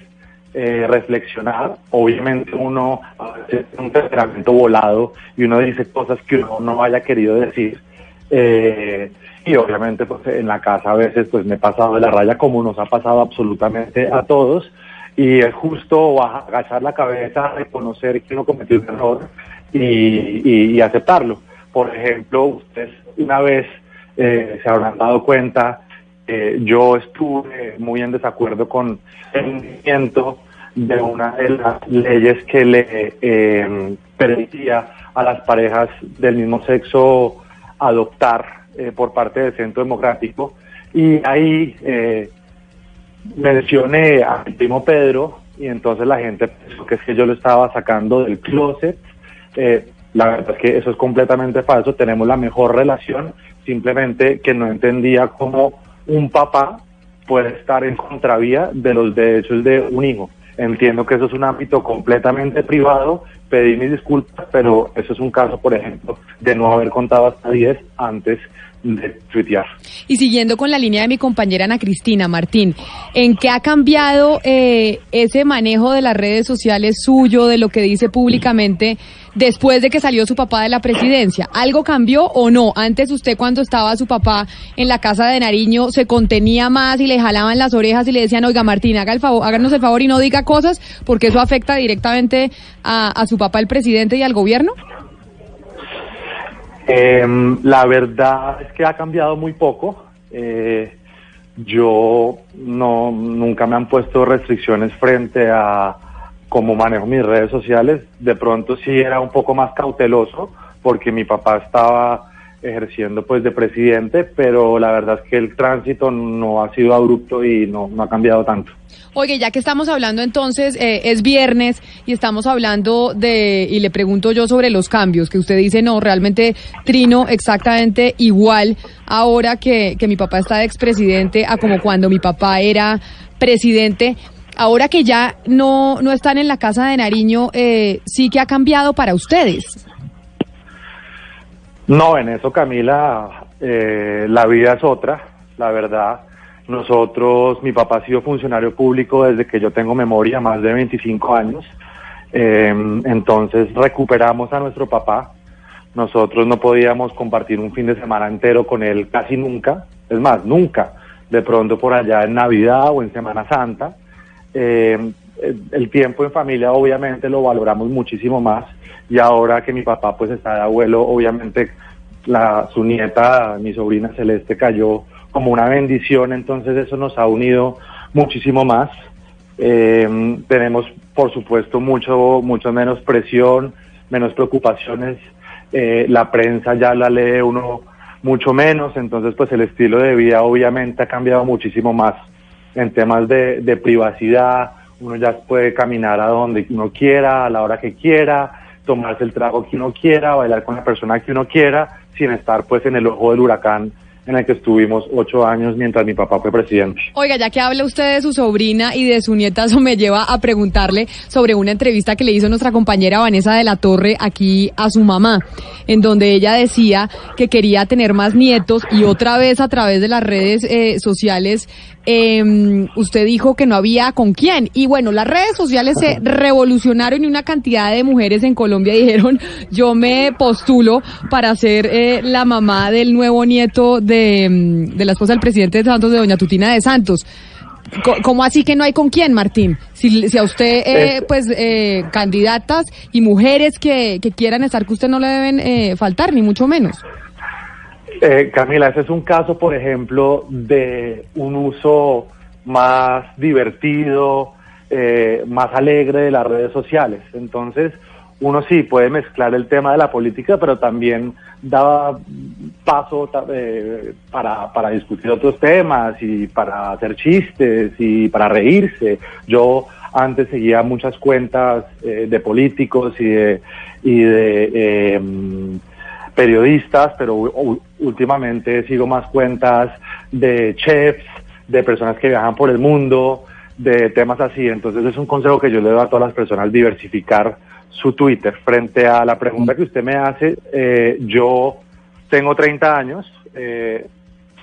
eh, reflexionar. Obviamente uno tiene un temperamento volado y uno dice cosas que uno no haya querido decir. Eh, y obviamente pues en la casa a veces pues me he pasado de la raya como nos ha pasado absolutamente a todos y es justo agachar la cabeza, reconocer que uno cometió un error y, aceptarlo. Por ejemplo, ustedes una vez eh, se habrán dado cuenta eh, yo estuve muy en desacuerdo con el movimiento de una de las leyes que le eh, permitía a las parejas del mismo sexo adoptar eh, por parte del Centro Democrático. Y ahí mencioné a mi primo Pedro, y entonces la gente pensó que es que yo lo estaba sacando del closet. Eh, la verdad es que eso es completamente falso, tenemos la mejor relación, simplemente que no entendía cómo un papá puede estar en contravía de los derechos de un hijo. Entiendo que eso es un ámbito completamente privado, pedí mis disculpas, pero eso es un caso, por ejemplo, de no haber contado hasta 10 antes de tuitear. Y siguiendo con la línea de mi compañera Ana Cristina Martín, ¿en qué ha cambiado eh, ese manejo de las redes sociales suyo, de lo que dice públicamente, después de que salió su papá de la presidencia? ¿Algo cambió o no? Antes usted cuando estaba su papá en la casa de Nariño se contenía más y le jalaban las orejas y le decían, oiga Martín, haga el favor, háganos el favor y no diga cosas porque eso afecta directamente a, su papá, el presidente y al gobierno. Eh, la verdad es que ha cambiado muy poco. Eh, yo no nunca me han puesto restricciones frente a cómo manejo mis redes sociales. De pronto sí era un poco más cauteloso porque mi papá estaba ejerciendo pues de presidente, pero la verdad es que el tránsito no ha sido abrupto y no, no ha cambiado tanto. Oye, ya que estamos hablando entonces, eh, es viernes y estamos hablando de, y le pregunto yo sobre los cambios, que usted dice, no, realmente trino exactamente igual ahora que, que mi papá está de expresidente a como cuando mi papá era presidente. Ahora que ya no, no están en la casa de Nariño, eh, sí que ha cambiado para ustedes. No, en eso Camila, eh, la vida es otra, la verdad. Nosotros, mi papá ha sido funcionario público desde que yo tengo memoria, más de 25 años. Eh, entonces recuperamos a nuestro papá. Nosotros no podíamos compartir un fin de semana entero con él casi nunca. Es más, nunca. De pronto por allá en Navidad o en Semana Santa. Eh, el tiempo en familia obviamente lo valoramos muchísimo más y ahora que mi papá pues está de abuelo, obviamente la, su nieta, mi sobrina Celeste, cayó como una bendición, entonces eso nos ha unido muchísimo más. Eh, tenemos, por supuesto, mucho, mucho menos presión, menos preocupaciones. Eh, la prensa ya la lee uno mucho menos, entonces pues el estilo de vida obviamente ha cambiado muchísimo más en temas de, privacidad. Uno ya puede caminar a donde uno quiera, a la hora que quiera, tomarse el trago que uno quiera, bailar con la persona que uno quiera, sin estar pues en el ojo del huracán en el que estuvimos ocho años mientras mi papá fue presidente. Oiga, ya que habla usted de su sobrina y de su nieta, eso me lleva a preguntarle sobre una entrevista que le hizo nuestra compañera Vanessa de la Torre aquí a su mamá, en donde ella decía que quería tener más nietos y otra vez a través de las redes eh, sociales eh, usted dijo que no había con quién. Y bueno, las redes sociales se revolucionaron y una cantidad de mujeres en Colombia dijeron, yo me postulo para ser eh, la mamá del nuevo nieto de, de la esposa del presidente de Santos, de doña Tutina de Santos. ¿Cómo así que no hay con quién, Martín? Si, si a usted, eh, pues, eh, candidatas y mujeres que, que quieran estar, que usted no le deben eh, faltar, ni mucho menos. Eh, Camila, ese es un caso, por ejemplo, de un uso más divertido, eh, más alegre de las redes sociales. Entonces, uno sí puede mezclar el tema de la política, pero también da paso eh, para, discutir otros temas y para hacer chistes y para reírse. Yo antes seguía muchas cuentas eh, de políticos y de, y de eh, periodistas, pero últimamente sigo más cuentas de chefs, de personas que viajan por el mundo, de temas así. Entonces es un consejo que yo le doy a todas las personas, diversificar su Twitter. Frente a la pregunta que usted me hace, eh, yo tengo 30 años, eh,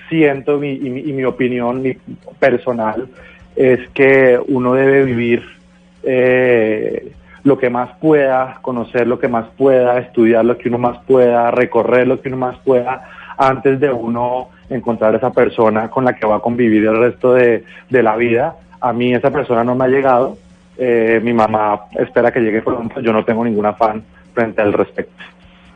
siento mi, y, mi, y mi opinión mi personal es que uno debe vivir eh, lo que más pueda, conocer lo que más pueda, estudiar lo que uno más pueda, recorrer lo que uno más pueda, antes de uno encontrar esa persona con la que va a convivir el resto de, de la vida. A mí esa persona no me ha llegado, eh, mi mamá espera que llegue pronto, yo no tengo ningún afán frente al respecto.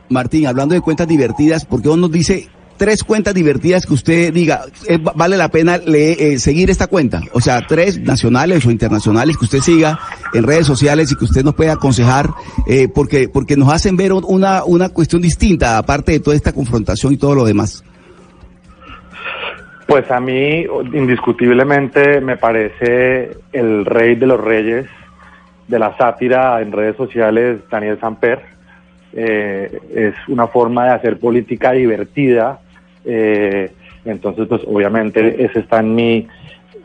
Martín, hablando de cuentas divertidas, ¿por qué uno nos dice tres cuentas divertidas que usted diga, eh, vale la pena eh, seguir esta cuenta? O sea, tres nacionales o internacionales que usted siga en redes sociales y que usted nos pueda aconsejar, eh, porque, porque nos hacen ver una, una cuestión distinta, aparte de toda esta confrontación y todo lo demás. Pues a mí, indiscutiblemente, me parece el rey de los reyes, de la sátira en redes sociales, Daniel Samper. Eh, es una forma de hacer política divertida. Eh, entonces, pues obviamente ese está en mi,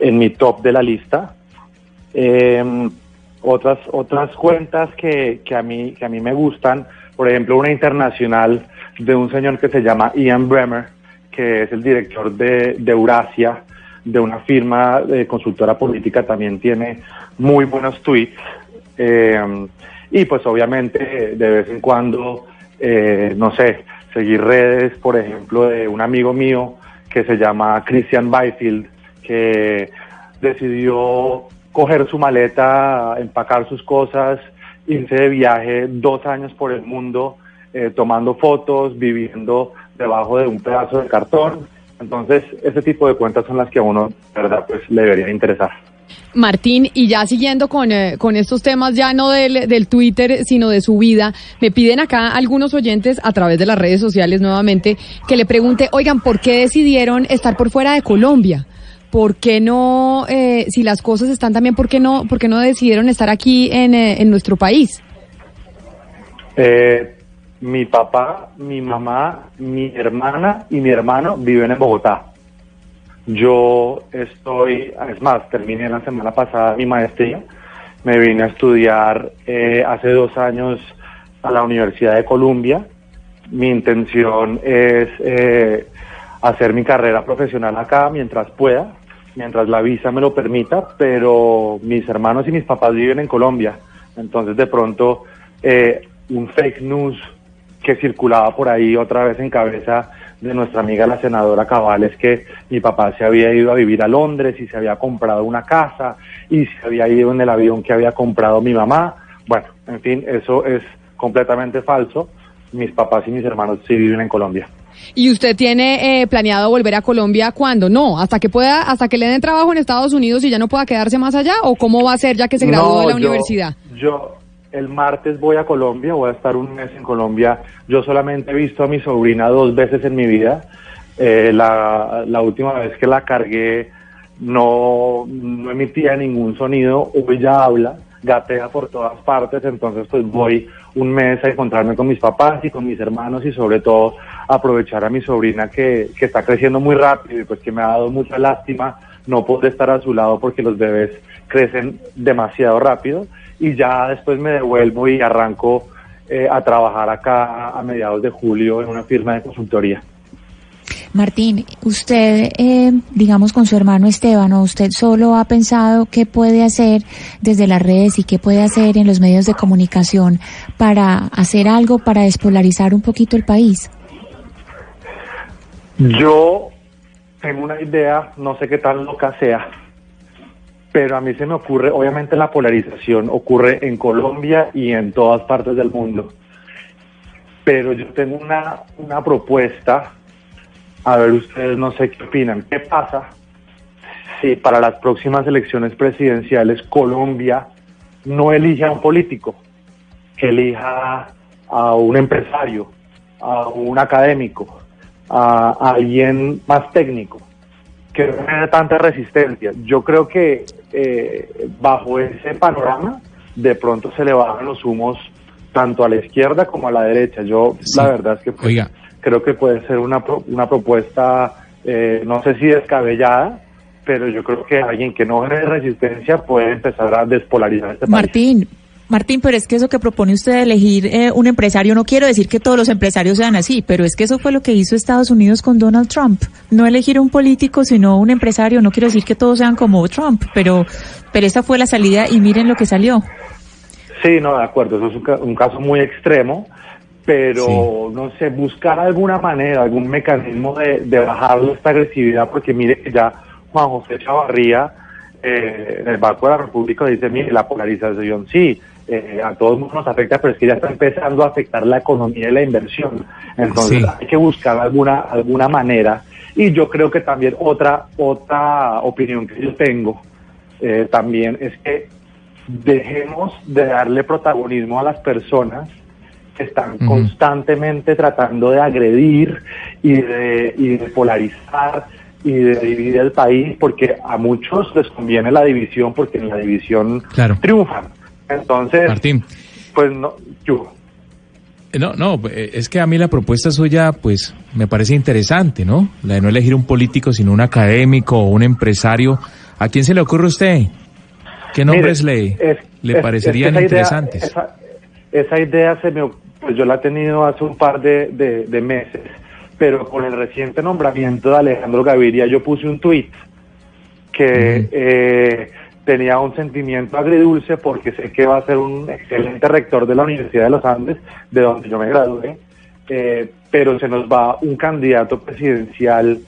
en mi top de la lista. Eh, otras, otras cuentas que, que, a mí, que a mí me gustan, por ejemplo, una internacional de un señor que se llama Ian Bremer, que es el director de, de Eurasia, de una firma de consultora política, también tiene muy buenos tweets. Eh, y pues obviamente de vez en cuando, eh, no sé, seguir redes, por ejemplo, de un amigo mío que se llama Christian Byfield, que decidió coger su maleta, empacar sus cosas, irse de viaje dos años por el mundo, eh, tomando fotos, viviendo debajo de un pedazo de cartón. Entonces, ese tipo de cuentas son las que a uno, verdad, pues le debería interesar. Martín, y ya siguiendo con, eh, con estos temas, ya no del, del, Twitter, sino de su vida, me piden acá algunos oyentes a través de las redes sociales nuevamente que le pregunte, oigan, ¿por qué decidieron estar por fuera de Colombia? ¿Por qué no, eh, si las cosas están también, ¿por qué no, por qué no decidieron estar aquí en, eh, en nuestro país? Eh, mi papá, mi mamá, mi hermana y mi hermano viven en Bogotá. Yo estoy, es más, terminé la semana pasada mi maestría. Me vine a estudiar eh, hace dos años a la Universidad de Columbia. Mi intención es eh, hacer mi carrera profesional acá mientras pueda, mientras la visa me lo permita, pero mis hermanos y mis papás viven en Colombia. Entonces, de pronto, eh, un fake news que circulaba por ahí otra vez en cabeza de nuestra amiga la senadora Cabal es que mi papá se había ido a vivir a Londres y se había comprado una casa y se había ido en el avión que había comprado mi mamá. Bueno, en fin, eso es completamente falso. Mis papás y mis hermanos sí viven en Colombia. ¿Y usted tiene eh, planeado volver a Colombia cuándo? No, hasta que pueda, hasta que le den trabajo en Estados Unidos y ya no pueda quedarse más allá, o cómo va a ser ya que se graduó no, de la yo, universidad. Yo el martes voy a Colombia, voy a estar un mes en Colombia. Yo solamente he visto a mi sobrina dos veces en mi vida. Eh, la, la, última vez que la cargué no, no emitía ningún sonido, hoy ya habla, gatea por todas partes, entonces pues voy un mes a encontrarme con mis papás y con mis hermanos y sobre todo aprovechar a mi sobrina que, que está creciendo muy rápido y pues que me ha dado mucha lástima no poder estar a su lado porque los bebés crecen demasiado rápido y ya después me devuelvo y arranco eh, a trabajar acá a mediados de julio en una firma de consultoría. Martín, usted, eh, digamos, con su hermano Esteban, ¿o usted solo ha pensado qué puede hacer desde las redes y qué puede hacer en los medios de comunicación para hacer algo para despolarizar un poquito el país? Yo tengo una idea, no sé qué tan loca sea, pero a mí se me ocurre, obviamente la polarización ocurre en Colombia y en todas partes del mundo, pero yo tengo una, una propuesta, a ver ustedes no sé qué opinan, ¿qué pasa si para las próximas elecciones presidenciales Colombia no elige a un político, elija a un empresario, a un académico, a, alguien más técnico? que no tanta resistencia. Yo creo que eh, bajo ese panorama de pronto se le bajan los humos tanto a la izquierda como a la derecha. Yo sí. la verdad es que pues, Oiga. creo que puede ser una, una propuesta, eh, no sé si descabellada, pero yo creo que alguien que no genere resistencia puede empezar a despolarizar este Martín, país. Martín, pero es que eso que propone usted de elegir eh, un empresario, no quiero decir que todos los empresarios sean así, pero es que eso fue lo que hizo Estados Unidos con Donald Trump. No elegir un político, sino un empresario. No quiero decir que todos sean como Trump, pero, pero esa fue la salida y miren lo que salió. Sí, no, de acuerdo. Eso es un, un caso muy extremo, pero sí. no sé, buscar alguna manera, algún mecanismo de, de bajarle esta agresividad, porque mire que ya Juan José Chavarría, eh, en el Banco de la República, dice, mire, la polarización sí eh, a todo el mundo nos afecta, pero es que ya está empezando a afectar la economía y la inversión. Entonces sí. hay que buscar alguna, alguna manera. Y yo creo que también otra, otra opinión que yo tengo eh, también es que dejemos de darle protagonismo a las personas que están uh -huh. constantemente tratando de agredir y de, y de polarizar y de dividir el país porque a muchos les conviene la división porque en la división claro. triunfan Entonces, Martín. pues no, yo, Eh, No, no, eh, es que a mí la propuesta suya, pues, me parece interesante, ¿no? La de no elegir un político, sino un académico o un empresario. ¿A quién se le ocurre a usted? ¿Qué nombres Mire, le, es- le es- parecerían es que esa idea- interesantes? esa, esa idea se me, pues yo la he tenido hace un par de, de- de meses, pero con el reciente nombramiento de Alejandro Gaviria yo puse un tuit que eh, tenía un sentimiento agridulce porque sé que va a ser un excelente rector de la Universidad de los Andes, de donde yo me gradué, eh, pero se nos va un candidato presidencial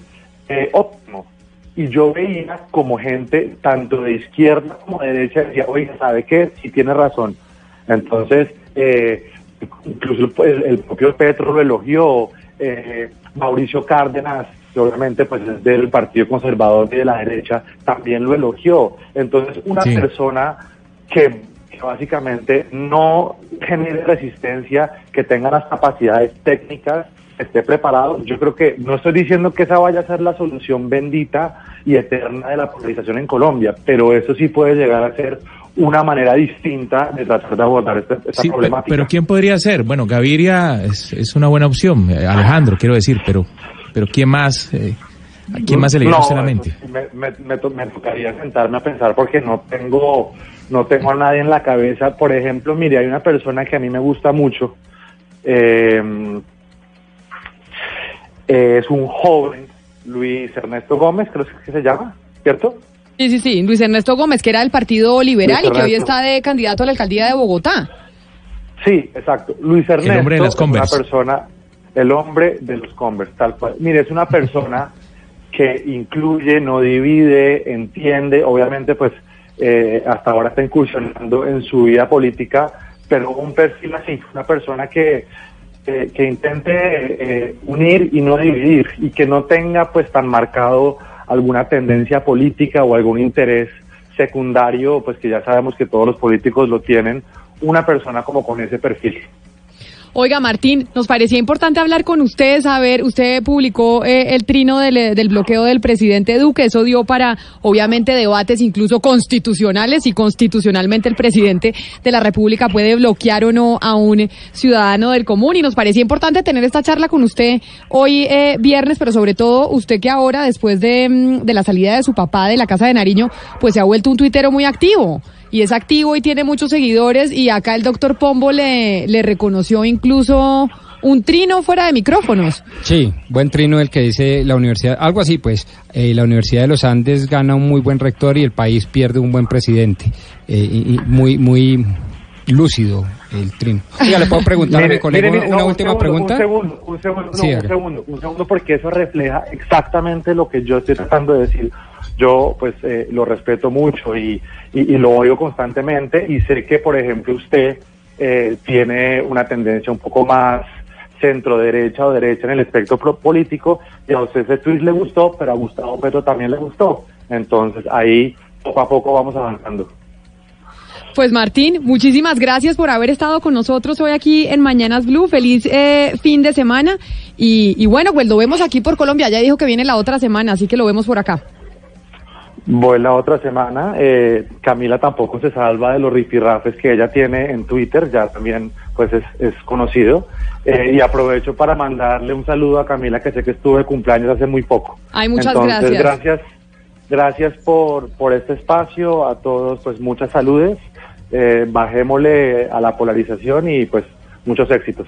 eh, óptimo. Y yo veía como gente, tanto de izquierda como de derecha, decía, oiga, ¿sabe qué? Sí tiene razón. Entonces, eh, incluso el, el propio Petro lo elogió, eh, Mauricio Cárdenas, que obviamente pues es del Partido Conservador y de la derecha, también lo elogió. Entonces, una Sí. persona que, que básicamente no genere resistencia, que tenga las capacidades técnicas, esté preparado. Yo creo que no estoy diciendo que esa vaya a ser la solución bendita y eterna de la polarización en Colombia, pero eso sí puede llegar a ser una manera distinta de tratar de abordar esta, esta Sí, pe- problemática. pero ¿quién podría ser? Bueno, Gaviria es, es una buena opción, Alejandro, quiero decir, pero pero ¿quién más? eh, ¿A quién más se le viene la mente? sí, me, me- me to- me tocaría sentarme a pensar porque no tengo no tengo a nadie en la cabeza. Por ejemplo, mire, hay una persona que a mí me gusta mucho. eh, es un joven, Luis Ernesto Gómez, creo que se llama, ¿cierto? Sí, sí, sí. Luis Ernesto Gómez, que era del Partido Liberal Luis y que hoy está de candidato a la alcaldía de Bogotá. Sí, exacto. Luis Ernesto es una persona, el hombre de los Converse, tal cual. Mire, es una persona que incluye, no divide, entiende, obviamente pues eh, hasta ahora está incursionando en su vida política, pero un perfil así, una persona que, que, intente eh, unir y no dividir y que no tenga pues tan marcado alguna tendencia política o algún interés secundario, pues que ya sabemos que todos los políticos lo tienen, una persona como con ese perfil. Oiga, Martín, nos parecía importante hablar con usted, saber, usted publicó eh, el trino del, del bloqueo del presidente Duque, eso dio para, obviamente, debates incluso constitucionales y constitucionalmente el presidente de la República puede bloquear o no a un ciudadano del común. Y nos parecía importante tener esta charla con usted hoy eh, viernes, pero sobre todo usted que ahora, después de, mm, de la salida de su papá de la Casa de Nariño, pues se ha vuelto un tuitero muy activo y es activo y tiene muchos seguidores y acá el doctor Pombo le, le reconoció incluso un trino fuera de micrófonos. Sí, buen trino el que dice la universidad, algo así pues, eh, la Universidad de los Andes gana un muy buen rector y el país pierde un buen presidente. Eh, y, y muy, muy lúcido el trino. Oiga, ¿le puedo preguntar a mi colega mire, mire, una no, un última segundo, pregunta? Un segundo, un segundo, no, Sí, un segundo, un segundo, porque eso refleja exactamente lo que yo estoy tratando de decir. Yo, pues, eh, lo respeto mucho y, y, lo oigo constantemente y sé que, por ejemplo, usted eh, tiene una tendencia un poco más centro derecha o derecha en el espectro político y a usted ese tweet le gustó, pero a Gustavo Petro también le gustó. Entonces ahí poco a poco vamos avanzando. Pues Martín, muchísimas gracias por haber estado con nosotros hoy aquí en Mañanas Blue. Feliz eh, fin de semana. Y, y bueno, pues lo vemos aquí por Colombia. Ya dijo que viene la otra semana, así que lo vemos por acá. Voy la otra semana. Eh, Camila tampoco se salva de los rifirrafes que ella tiene en Twitter, ya también pues es, es conocido. Eh, y aprovecho para mandarle un saludo a Camila, que sé que estuvo de cumpleaños hace muy poco. Ay, muchas Entonces, gracias. gracias. Gracias por, por este espacio, a todos pues muchas saludes, eh, bajémosle a la polarización y pues muchos éxitos.